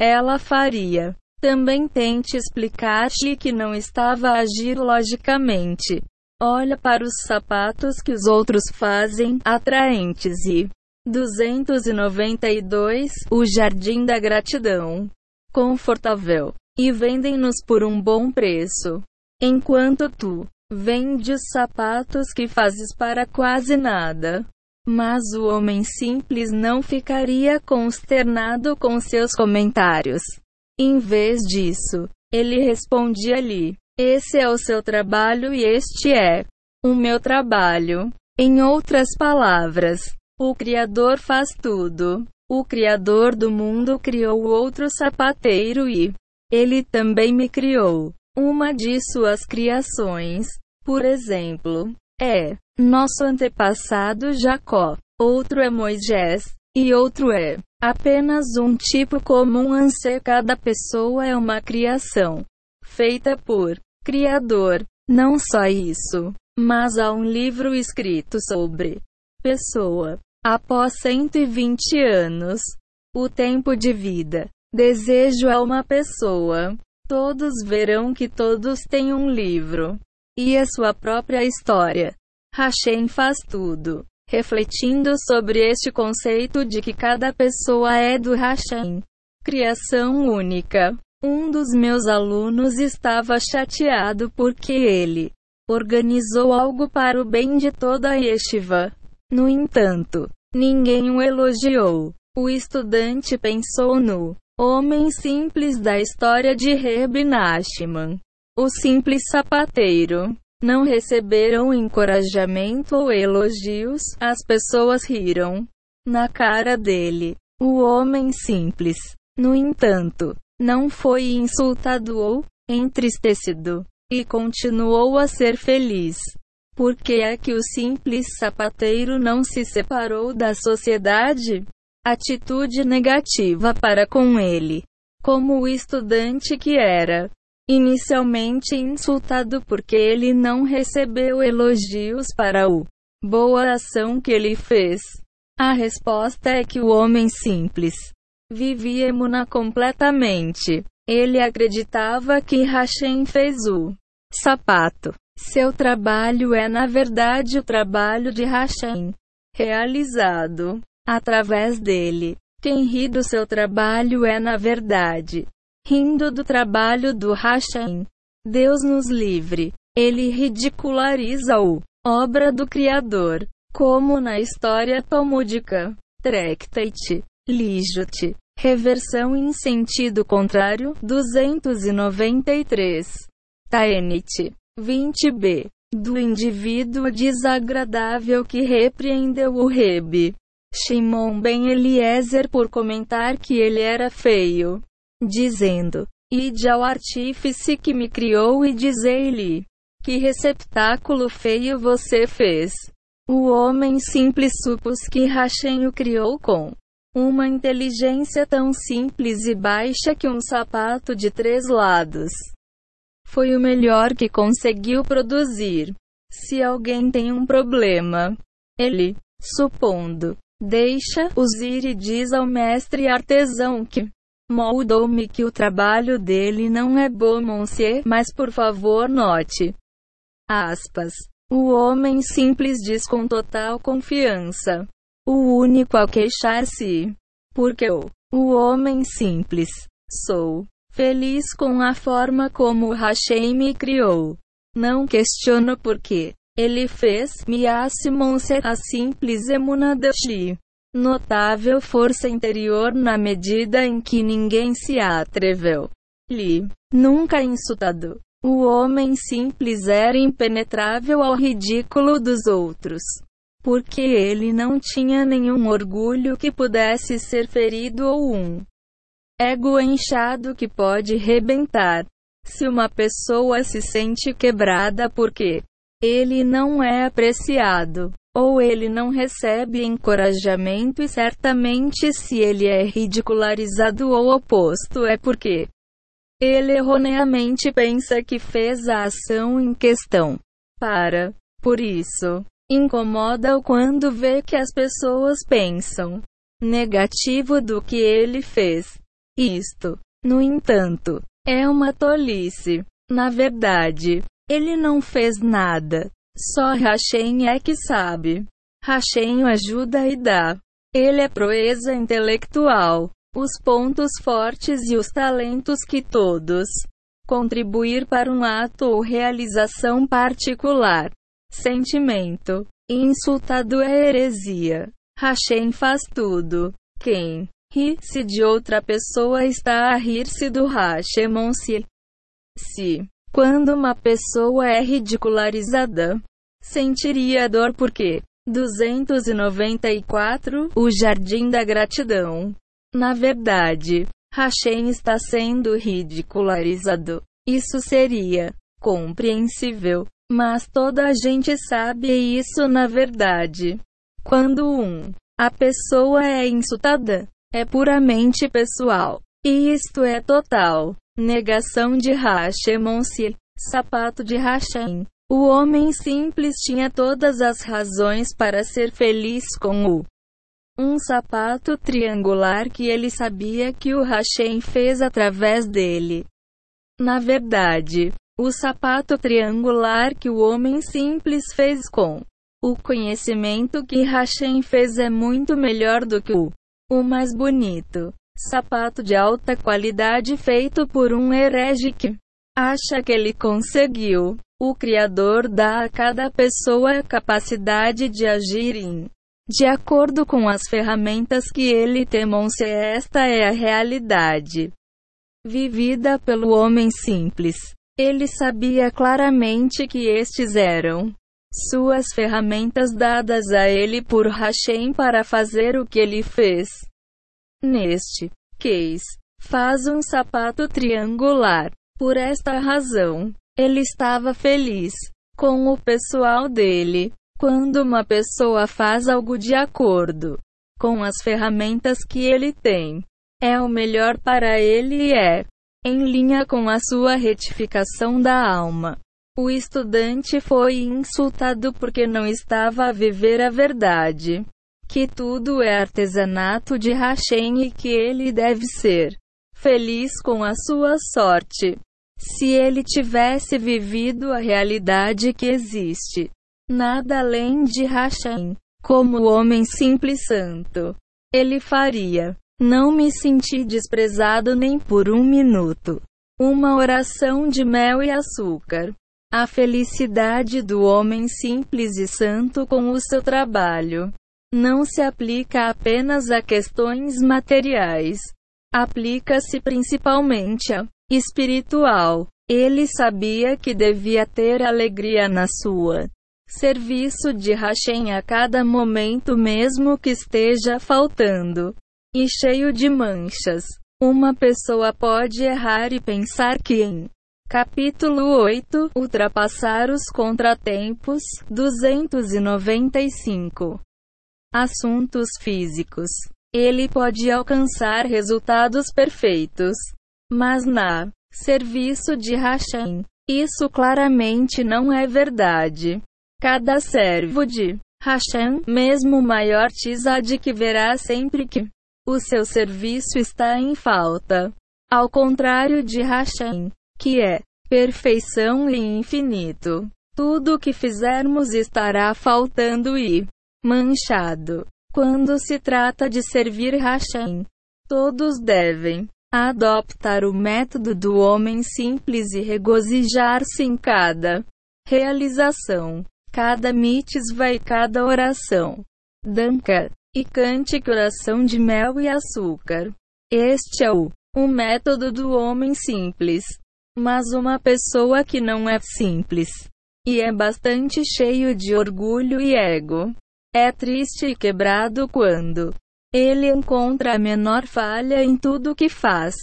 Ela faria. Também tente explicar-lhe que não estava a agir logicamente. Olha para os sapatos que os outros fazem atraentes e 292 O Jardim da Gratidão confortável e vendem-nos por um bom preço. Enquanto tu vendes sapatos que fazes para quase nada. Mas o homem simples não ficaria consternado com seus comentários. Em vez disso, ele respondia-lhe: Esse é o seu trabalho e este é o meu trabalho. Em outras palavras, o Criador faz tudo. O Criador do mundo criou outro sapateiro e ele também me criou. Uma de suas criações, por exemplo, é nosso antepassado Jacó, outro é Moisés, e outro é apenas um tipo comum anse. Cada pessoa é uma criação feita por Criador. Não só isso, mas há um livro escrito sobre pessoa. Após 120 anos, o tempo de vida, desejo a uma pessoa. Todos verão que todos têm um livro e a sua própria história. Hashem faz tudo, refletindo sobre este conceito de que cada pessoa é do Hashem. Criação única. Um dos meus alunos estava chateado porque ele organizou algo para o bem de toda a yeshiva. No entanto, ninguém o elogiou. O estudante pensou no homem simples da história de Reb Nachman. O simples sapateiro. Não receberam encorajamento ou elogios, as pessoas riram na cara dele. O homem simples, no entanto, não foi insultado ou entristecido, e continuou a ser feliz. Por que é que o simples sapateiro não se separou da sociedade? Atitude negativa para com ele. Como o estudante que era, inicialmente insultado porque ele não recebeu elogios para o boa ação que ele fez. A resposta é que o homem simples vivia emuna completamente. Ele acreditava que Hashem fez o sapato seu trabalho é na verdade o trabalho de Hashem, realizado através dele. Quem ri do seu trabalho é na verdade rindo do trabalho do Hashem. Deus nos livre. Ele ridiculariza o obra do Criador, como na história talmúdica. Tractate, Lijut, reversão em sentido contrário, 293. Taenit, 20b. Do indivíduo desagradável que repreendeu o Rebe. Shimon ben Eliezer por comentar que ele era feio. Dizendo: Ide ao artífice que me criou e dizei-lhe: Que receptáculo feio você fez. O homem simples supôs que Hashem o criou com uma inteligência tão simples e baixa que um sapato de três lados foi o melhor que conseguiu produzir. Se alguém tem um problema, ele, supondo, deixa-os ir e diz ao mestre artesão que moldou-me que o trabalho dele não é bom, monsieur, mas por favor note. Aspas. O homem simples diz com total confiança. O único a queixar-se. Porque eu, o homem simples, sou Feliz com a forma como Hashem me criou. Não questiono por que ele fez me a simples emunadashi. Notável força interior na medida em que ninguém se atreveu Li. Nunca insultado. O homem simples era impenetrável ao ridículo dos outros. Porque ele não tinha nenhum orgulho que pudesse ser ferido ou um ego inchado que pode rebentar. Se uma pessoa se sente quebrada porque ele não é apreciado, ou ele não recebe encorajamento e certamente se ele é ridicularizado ou oposto é porque ele erroneamente pensa que fez a ação em questão. Para. Por isso, incomoda-o quando vê que as pessoas pensam negativo do que ele fez. Isto, no entanto, é uma tolice. Na verdade, ele não fez nada. Só Hashem é que sabe. Hashem ajuda e dá. Ele é proeza intelectual os pontos fortes e os talentos que todos contribuir para um ato ou realização particular. Sentimento insultado é heresia. Hashem faz tudo. Quem ri-se de outra pessoa está a rir-se do Hashemon-se. Se, quando uma pessoa é ridicularizada, sentiria dor porque 294 O Jardim da Gratidão na verdade, Hashem está sendo ridicularizado. Isso seria compreensível, mas toda a gente sabe isso na verdade. Quando um a pessoa é insultada, é puramente pessoal. E isto é total negação de Hashemon-se, sapato de Hashem. O homem simples tinha todas as razões para ser feliz com o um sapato triangular que ele sabia que o Hashem fez através dele. Na verdade, o sapato triangular que o homem simples fez com o conhecimento que Hashem fez é muito melhor do que o, o mais bonito sapato de alta qualidade feito por um herege que acha que ele conseguiu. O Criador dá a cada pessoa a capacidade de agir em de acordo com as ferramentas que ele temou-se, esta é a realidade vivida pelo homem simples. Ele sabia claramente que estes eram suas ferramentas dadas a ele por Hashem para fazer o que ele fez. Neste case, faz um sapato triangular. Por esta razão, ele estava feliz com o pessoal dele. Quando uma pessoa faz algo de acordo com as ferramentas que ele tem, é o melhor para ele e é em linha com a sua retificação da alma. O estudante foi insultado porque não estava a viver a verdade. Que tudo é artesanato de Hashem e que ele deve ser feliz com a sua sorte. Se ele tivesse vivido a realidade que existe, Nada além de Hashem. Como o homem simples santo. Ele faria. Não me senti desprezado nem por um minuto. Uma oração de mel e açúcar. A felicidade do homem simples e santo com o seu trabalho não se aplica apenas a questões materiais. Aplica-se principalmente a espiritual. Ele sabia que devia ter alegria na sua serviço de Hashem a cada momento, mesmo que esteja faltando e cheio de manchas. Uma pessoa pode errar e pensar que em capítulo 8 ultrapassar os contratempos 295 assuntos físicos. Ele pode alcançar resultados perfeitos, mas na serviço de Hashem, isso claramente não é verdade. Cada servo de Hashem, mesmo o maior que verá sempre que o seu serviço está em falta. Ao contrário de Hashem, que é perfeição e infinito. Tudo o que fizermos estará faltando e manchado. Quando se trata de servir Hashem, todos devem adoptar o método do homem simples e regozijar-se em cada realização cada mitzvah e cada oração. Danka. E cante oração de mel e açúcar. Este é o um método do homem simples. Mas uma pessoa que não é simples e é bastante cheio de orgulho e ego, é triste e quebrado quando ele encontra a menor falha em tudo que faz,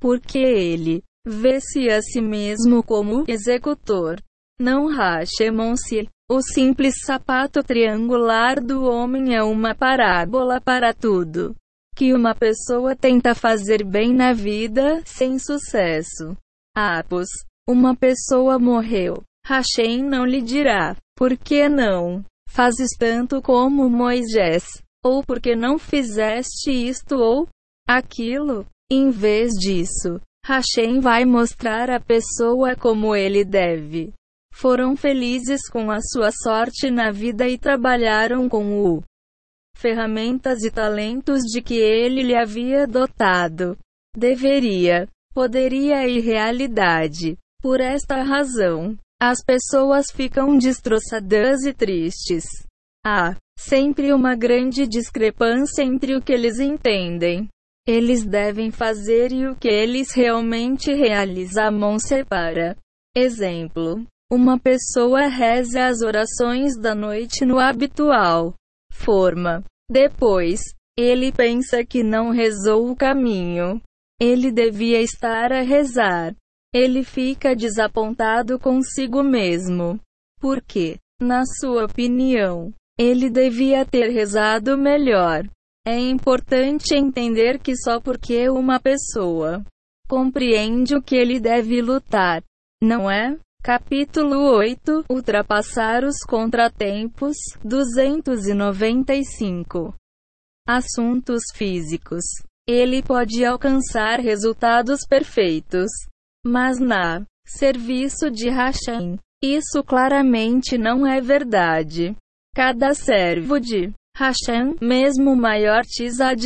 porque ele vê-se a si mesmo como executor. Não rachemon-se. O simples sapato triangular do homem é uma parábola para tudo que uma pessoa tenta fazer bem na vida, sem sucesso. Apos. Uma pessoa morreu. Hashem não lhe dirá, por que não fazes tanto como Moisés? Ou porque não fizeste isto ou aquilo? Em vez disso, Hashem vai mostrar a pessoa como ele deve. Foram felizes com a sua sorte na vida e trabalharam com o ferramentas e talentos de que ele lhe havia dotado. Deveria, poderia e realidade. Por esta razão, as pessoas ficam destroçadas e tristes. Há sempre uma grande discrepância entre o que eles entendem. Eles devem fazer e o que eles realmente realizam separa. Exemplo: uma pessoa reza as orações da noite no habitual forma. Depois, ele pensa que não rezou o caminho. Ele devia estar a rezar. Ele fica desapontado consigo mesmo. Porque, na sua opinião, ele devia ter rezado melhor. É importante entender que só porque uma pessoa compreende o que ele deve lutar, não é? Capítulo 8 Ultrapassar os contratempos 295 Assuntos físicos. Ele pode alcançar resultados perfeitos, mas na serviço de Hashem, isso claramente não é verdade. Cada servo de Hashem, mesmo maior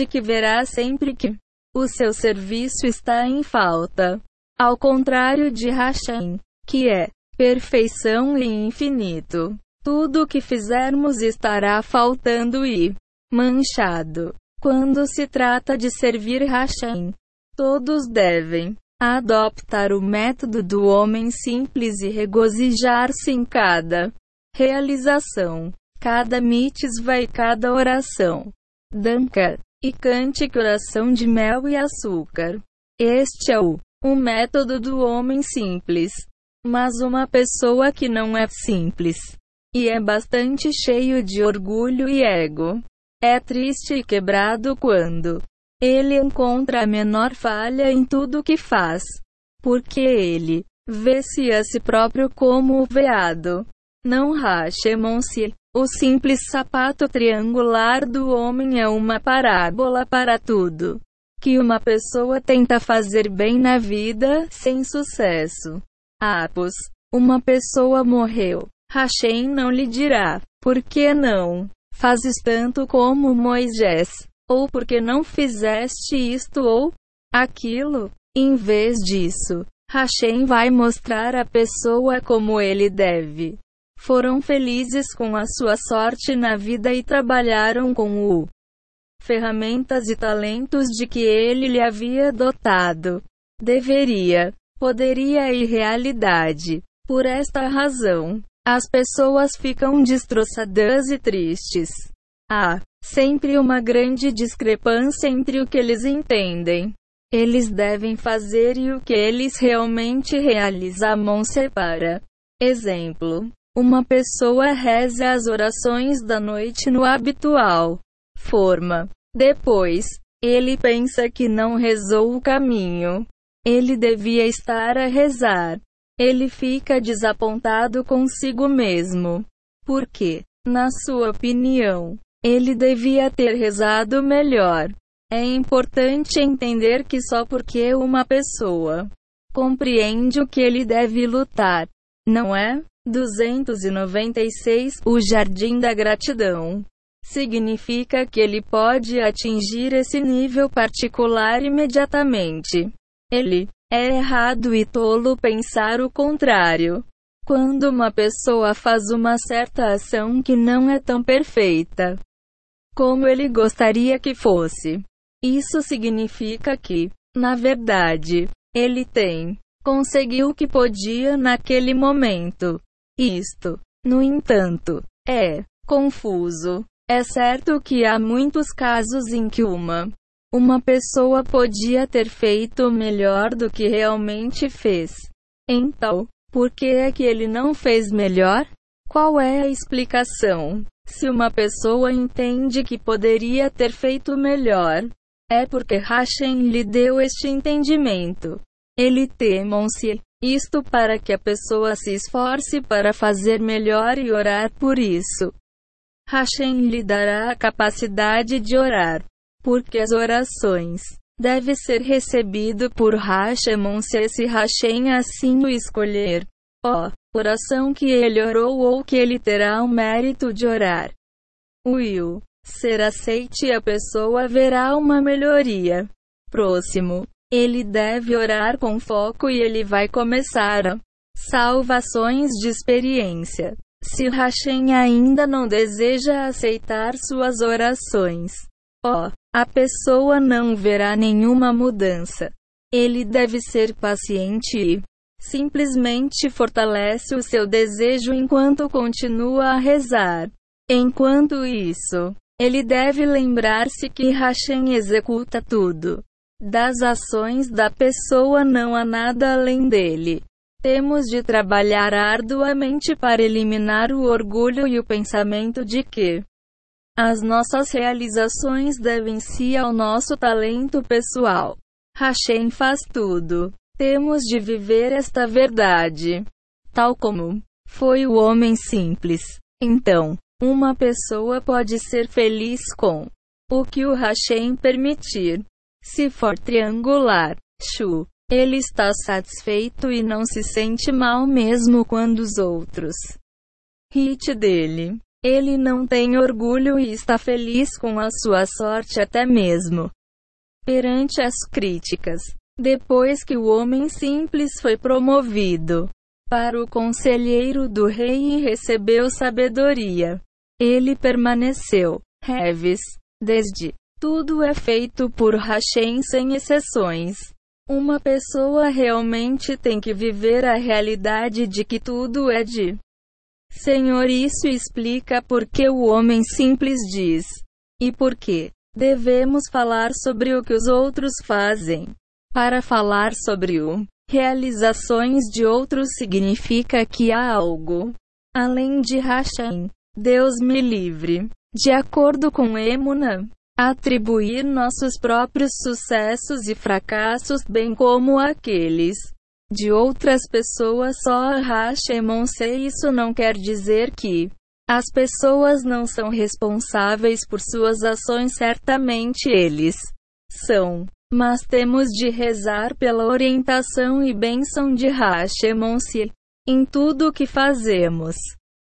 que verá sempre que o seu serviço está em falta. Ao contrário de Hashem, que é perfeição e infinito. Tudo o que fizermos estará faltando e manchado. Quando se trata de servir Hashem, todos devem adoptar o método do homem simples e regozijar-se em cada realização, cada mitzvah e cada oração. Danka e cante oração de mel e açúcar. Este é o, o método do homem simples. Mas uma pessoa que não é simples e é bastante cheio de orgulho e ego é triste e quebrado quando ele encontra a menor falha em tudo que faz, porque ele vê-se a si próprio como o veado. Não rachemon-se. O simples sapato triangular do homem é uma parábola para tudo que uma pessoa tenta fazer bem na vida, sem sucesso. Apos. Uma pessoa morreu. Hashem não lhe dirá, por que não fazes tanto como Moisés? Ou porque não fizeste isto ou aquilo? Em vez disso, Hashem vai mostrar a pessoa como ele deve. Foram felizes com a sua sorte na vida e trabalharam com o ferramentas e talentos de que ele lhe havia dotado. Deveria poderia e realidade. Por esta razão, as pessoas ficam destroçadas e tristes. Há sempre uma grande discrepância entre o que eles entendem. Eles devem fazer e o que eles realmente realizam separa. Exemplo: uma pessoa reza as orações da noite no habitual forma. Depois, ele pensa que não rezou o caminho. Ele devia estar a rezar. Ele fica desapontado consigo mesmo. Porque, na sua opinião, ele devia ter rezado melhor. É importante entender que só porque uma pessoa compreende o que ele deve lutar, não é? 296 O Jardim da Gratidão significa que ele pode atingir esse nível particular imediatamente. Ele é errado e tolo pensar o contrário. Quando uma pessoa faz uma certa ação que não é tão perfeita como ele gostaria que fosse, isso significa que Na verdade, ele tem. Conseguiu o que podia naquele momento. Isto, no entanto, é confuso. É certo que há muitos casos em que uma uma pessoa podia ter feito melhor do que realmente fez. Então, por que é que ele não fez melhor? Qual é a explicação? Se uma pessoa entende que poderia ter feito melhor, é porque Hashem lhe deu este entendimento. Ele temam-se isto para que a pessoa se esforce para fazer melhor e orar por isso. Hashem lhe dará a capacidade de orar, porque as orações deve ser recebido por Hashem se esse Hashem assim o escolher. Oh, oração que ele orou ou que ele terá o mérito de orar. Will ser aceite e a pessoa verá uma melhoria. Próximo. Ele deve orar com foco e ele vai começar a salvações de experiência. Se Hashem ainda não deseja aceitar suas orações, ó, oh, a pessoa não verá nenhuma mudança. Ele deve ser paciente e simplesmente fortalece o seu desejo enquanto continua a rezar. Enquanto isso, ele deve lembrar-se que Hashem executa tudo. Das ações da pessoa não há nada além dele. Temos de trabalhar arduamente para eliminar o orgulho e o pensamento de que as nossas realizações devem-se ao nosso talento pessoal. Hashem faz tudo. Temos de viver esta verdade. Tal como foi o homem simples. Então, uma pessoa pode ser feliz com o que o Hashem permitir. Se for triangular, Shu, ele está satisfeito e não se sente mal mesmo quando os outros hit dele. Ele não tem orgulho e está feliz com a sua sorte até mesmo perante as críticas. Depois que o homem simples foi promovido para o conselheiro do rei e recebeu sabedoria, ele permaneceu. Reves. Desde. Tudo é feito por Hashem sem exceções. Uma pessoa realmente tem que viver a realidade de que tudo é de Senhor. Isso explica por que o homem simples diz. E por que devemos falar sobre o que os outros fazem. Para falar sobre o realizações de outros significa que há algo além de Hashem. Deus me livre. De acordo com Emuna, atribuir nossos próprios sucessos e fracassos, bem como aqueles de outras pessoas só a Hashemon-se. Isso não quer dizer que as pessoas não são responsáveis por suas ações, certamente eles são. Mas temos de rezar pela orientação e bênção de Hashemon-se em tudo o que fazemos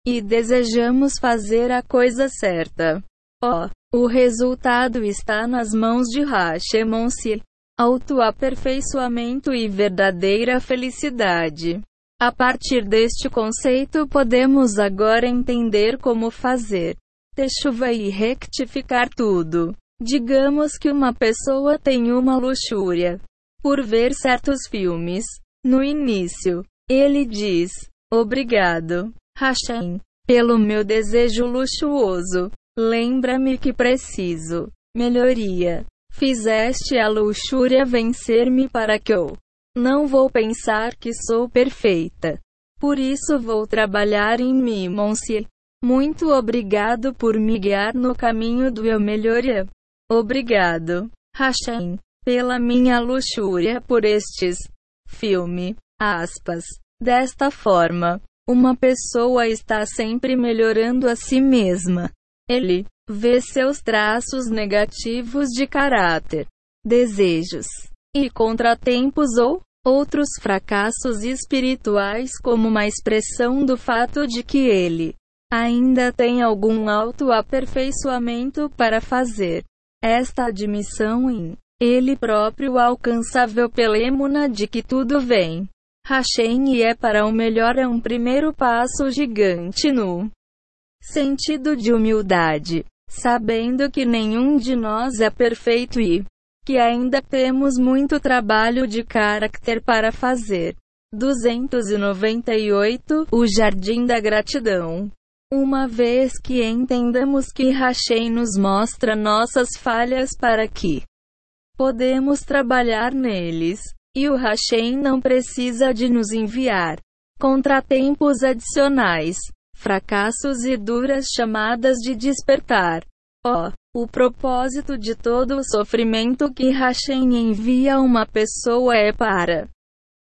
e desejamos fazer a coisa certa. Ó, oh, o resultado está nas mãos de Hashemon-se. Autoaperfeiçoamento e verdadeira felicidade. A partir deste conceito podemos agora entender como fazer techuva e rectificar tudo. Digamos que uma pessoa tem uma luxúria por ver certos filmes. No início, ele diz: Obrigado. Hashem, pelo meu desejo luxuoso, lembra-me que preciso melhoria. Fizeste a luxúria vencer-me para que eu não vou pensar que sou perfeita. Por isso vou trabalhar em mim, Monsieur. Muito obrigado por me guiar no caminho do eu melhoria. Obrigado, Hashem, pela minha luxúria por estes filme. Aspas. Desta forma, uma pessoa está sempre melhorando a si mesma. Ele vê seus traços negativos de caráter, desejos e contratempos ou outros fracassos espirituais como uma expressão do fato de que ele ainda tem algum autoaperfeiçoamento para fazer. Esta admissão em ele próprio alcançável pela emuna de que tudo vem Hashem e é para o melhor é um primeiro passo gigante no sentido de humildade, sabendo que nenhum de nós é perfeito e que ainda temos muito trabalho de caráter para fazer. 298 O Jardim da Gratidão. Uma vez que entendamos que Hashem nos mostra nossas falhas para que podemos trabalhar neles, e o Hashem não precisa de nos enviar contratempos adicionais, fracassos e duras chamadas de despertar. Oh, o propósito de todo o sofrimento que Hashem envia a uma pessoa é para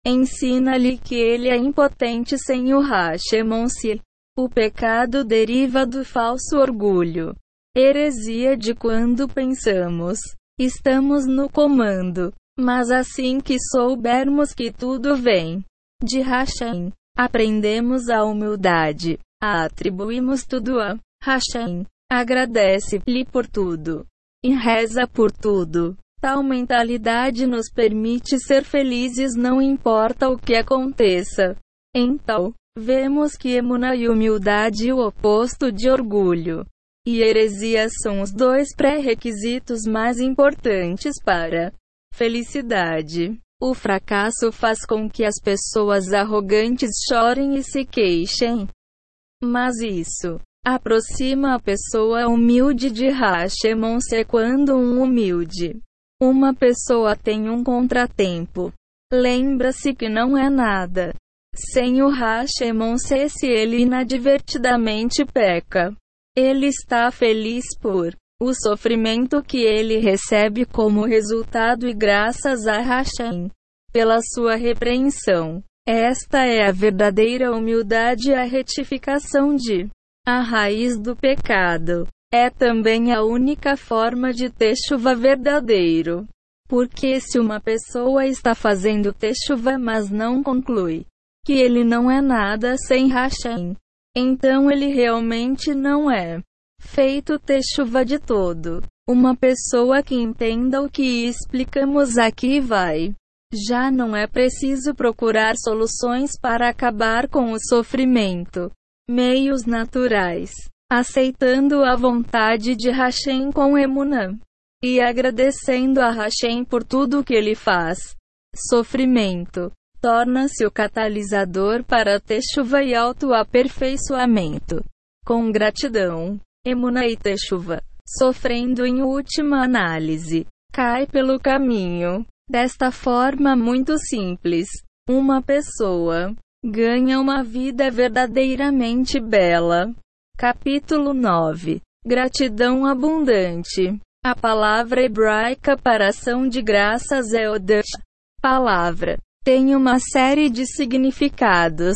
ensina-lhe que ele é impotente sem o Hashemon-se. O pecado deriva do falso orgulho. Heresia de quando pensamos, estamos no comando. Mas assim que soubermos que tudo vem de Hashem, aprendemos a humildade. Atribuímos tudo a Hashem. Agradece-lhe por tudo. E reza por tudo. Tal mentalidade nos permite ser felizes não importa o que aconteça. Então, Vemos que emuna e humildade o oposto de orgulho. E heresia são os dois pré-requisitos mais importantes para felicidade. O fracasso faz com que as pessoas arrogantes chorem e se queixem. Mas isso aproxima a pessoa humilde de Hashemon-se quando um humilde. Uma pessoa tem um contratempo. Lembra-se que não é nada. Sem o Hashemon se ele inadvertidamente peca. Ele está feliz por o sofrimento que ele recebe como resultado e graças a Hashem pela sua repreensão. Esta é a verdadeira humildade e a retificação de a raiz do pecado. É também a única forma de ter chuva verdadeiro. Porque se uma pessoa está fazendo chuva mas não conclui que ele não é nada sem Hashem. Então ele realmente não é feito ter chuva de todo. Uma pessoa que entenda o que explicamos aqui vai. Já não é preciso procurar soluções para acabar com o sofrimento. Meios naturais. Aceitando a vontade de Hashem com Emunã. E agradecendo a Hashem por tudo que ele faz. Sofrimento torna-se o catalisador para Teshuva e autoaperfeiçoamento. Com gratidão, Emuna e Teshuva, sofrendo em última análise, cai pelo caminho. Desta forma muito simples, uma pessoa ganha uma vida verdadeiramente bela. Capítulo 9 Gratidão abundante. A palavra hebraica para ação de graças é Odesh. Palavra tem uma série de significados.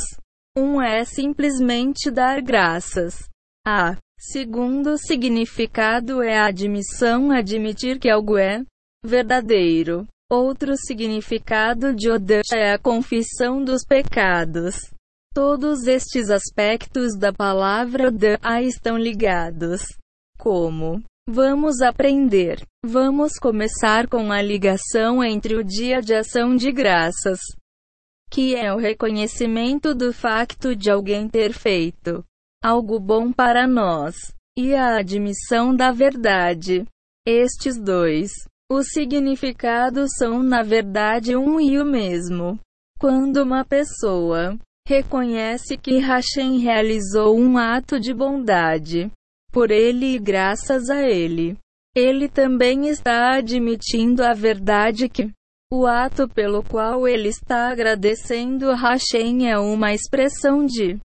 Um é simplesmente dar graças. A segundo significado é a admissão, admitir que algo é verdadeiro. Outro significado de Odesh é a confissão dos pecados. Todos estes aspectos da palavra Odesh estão ligados. Como Vamos aprender. Vamos começar com a ligação entre o dia de ação de graças, que é o reconhecimento do facto de alguém ter feito algo bom para nós, e a admissão da verdade. Estes dois, os significados são na verdade um e o mesmo. Quando uma pessoa reconhece que Hashem realizou um ato de bondade, por ele e graças a ele. Ele também está admitindo a verdade que o ato pelo qual ele está agradecendo Hashem é uma expressão de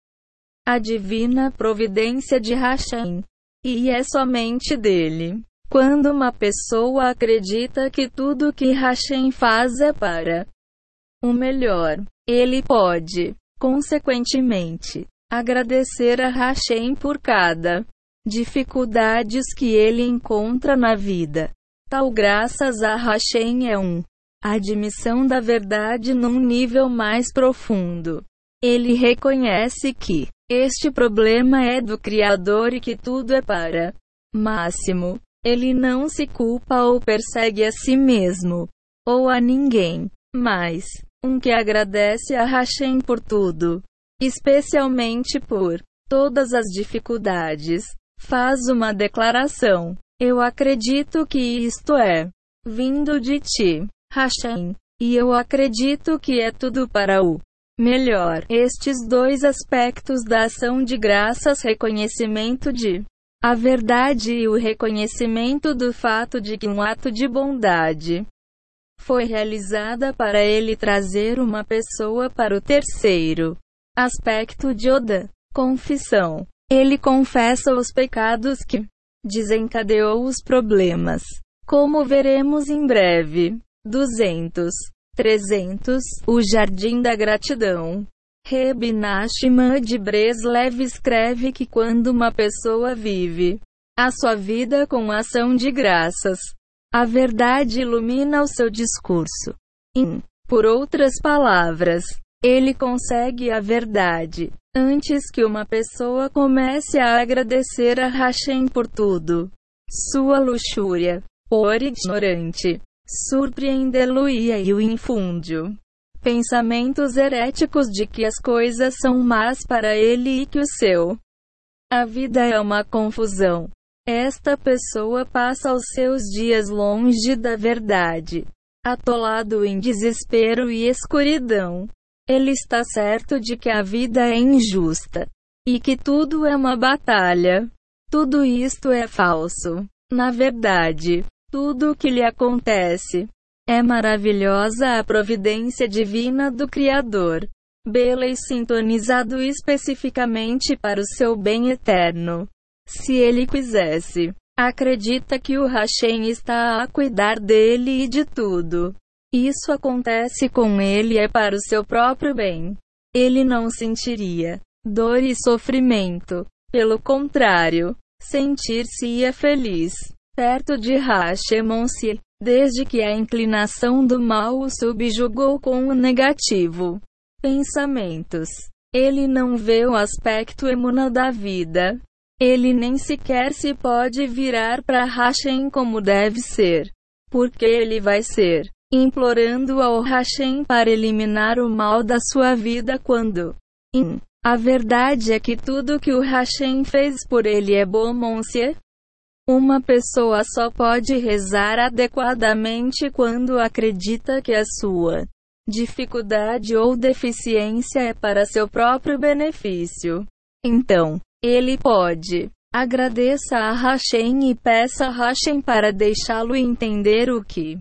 a divina providência de Hashem. E é somente dele. Quando uma pessoa acredita que tudo que Hashem faz é para o melhor, ele pode, consequentemente, agradecer a Hashem por cada dificuldades que ele encontra na vida. Tal graças a Hashem é um admissão da verdade num nível mais profundo. Ele reconhece que este problema é do Criador e que tudo é para máximo. Ele não se culpa ou persegue a si mesmo ou a ninguém, mas um que agradece a Hashem por tudo, especialmente por todas as dificuldades, faz uma declaração. Eu acredito que isto é vindo de ti, Hashem. E eu acredito que é tudo para o melhor. Estes dois aspectos da ação de graças, reconhecimento de a verdade e o reconhecimento do fato de que um ato de bondade foi realizada para ele trazer uma pessoa para o terceiro aspecto de Oda, confissão. Ele confessa os pecados que desencadeou os problemas. Como veremos em breve. 200. 300. O Jardim da Gratidão. Reb Nachman de Breslev escreve que quando uma pessoa vive a sua vida com ação de graças, a verdade ilumina o seu discurso. In, por outras palavras, ele consegue a verdade antes que uma pessoa comece a agradecer a Hashem por tudo. Sua luxúria, por ignorante, surpreendê-lo e o infúndio. Pensamentos heréticos de que as coisas são más para ele e que o seu. A vida é uma confusão. Esta pessoa passa os seus dias longe da verdade, atolado em desespero e escuridão. Ele está certo de que a vida é injusta e que tudo é uma batalha. Tudo isto é falso. Na verdade, tudo o que lhe acontece é maravilhosa a providência divina do Criador. Bela e sintonizado especificamente para o seu bem eterno. Se ele quisesse, acredita que o Hashem está a cuidar dele e de tudo. Isso acontece com ele é para o seu próprio bem. Ele não sentiria dor e sofrimento. Pelo contrário, sentir-se-ia feliz, perto de Hashemon-se, desde que a inclinação do mal o subjugou com o negativo. Pensamentos. Ele não vê o aspecto emuna da vida. Ele nem sequer se pode virar para Hashem como deve ser. Porque ele vai ser implorando ao Hashem para eliminar o mal da sua vida quando in. A verdade é que tudo que o Hashem fez por ele é bom, monsieur. Uma pessoa só pode rezar adequadamente quando acredita que a sua dificuldade ou deficiência é para seu próprio benefício. Então, ele pode. Agradeça a Hashem e peça a Hashem para deixá-lo entender o que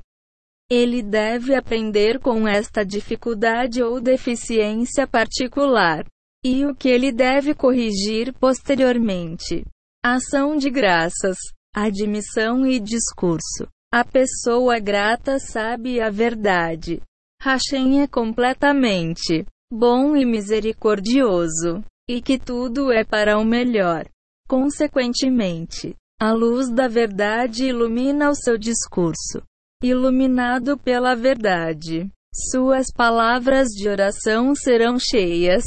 ele deve aprender com esta dificuldade ou deficiência particular. E o que ele deve corrigir posteriormente. Ação de graças, admissão e discurso. A pessoa grata sabe a verdade. Hashem é completamente bom e misericordioso, e que tudo é para o melhor. Consequentemente, a luz da verdade ilumina o seu discurso iluminado pela verdade. Suas palavras de oração serão cheias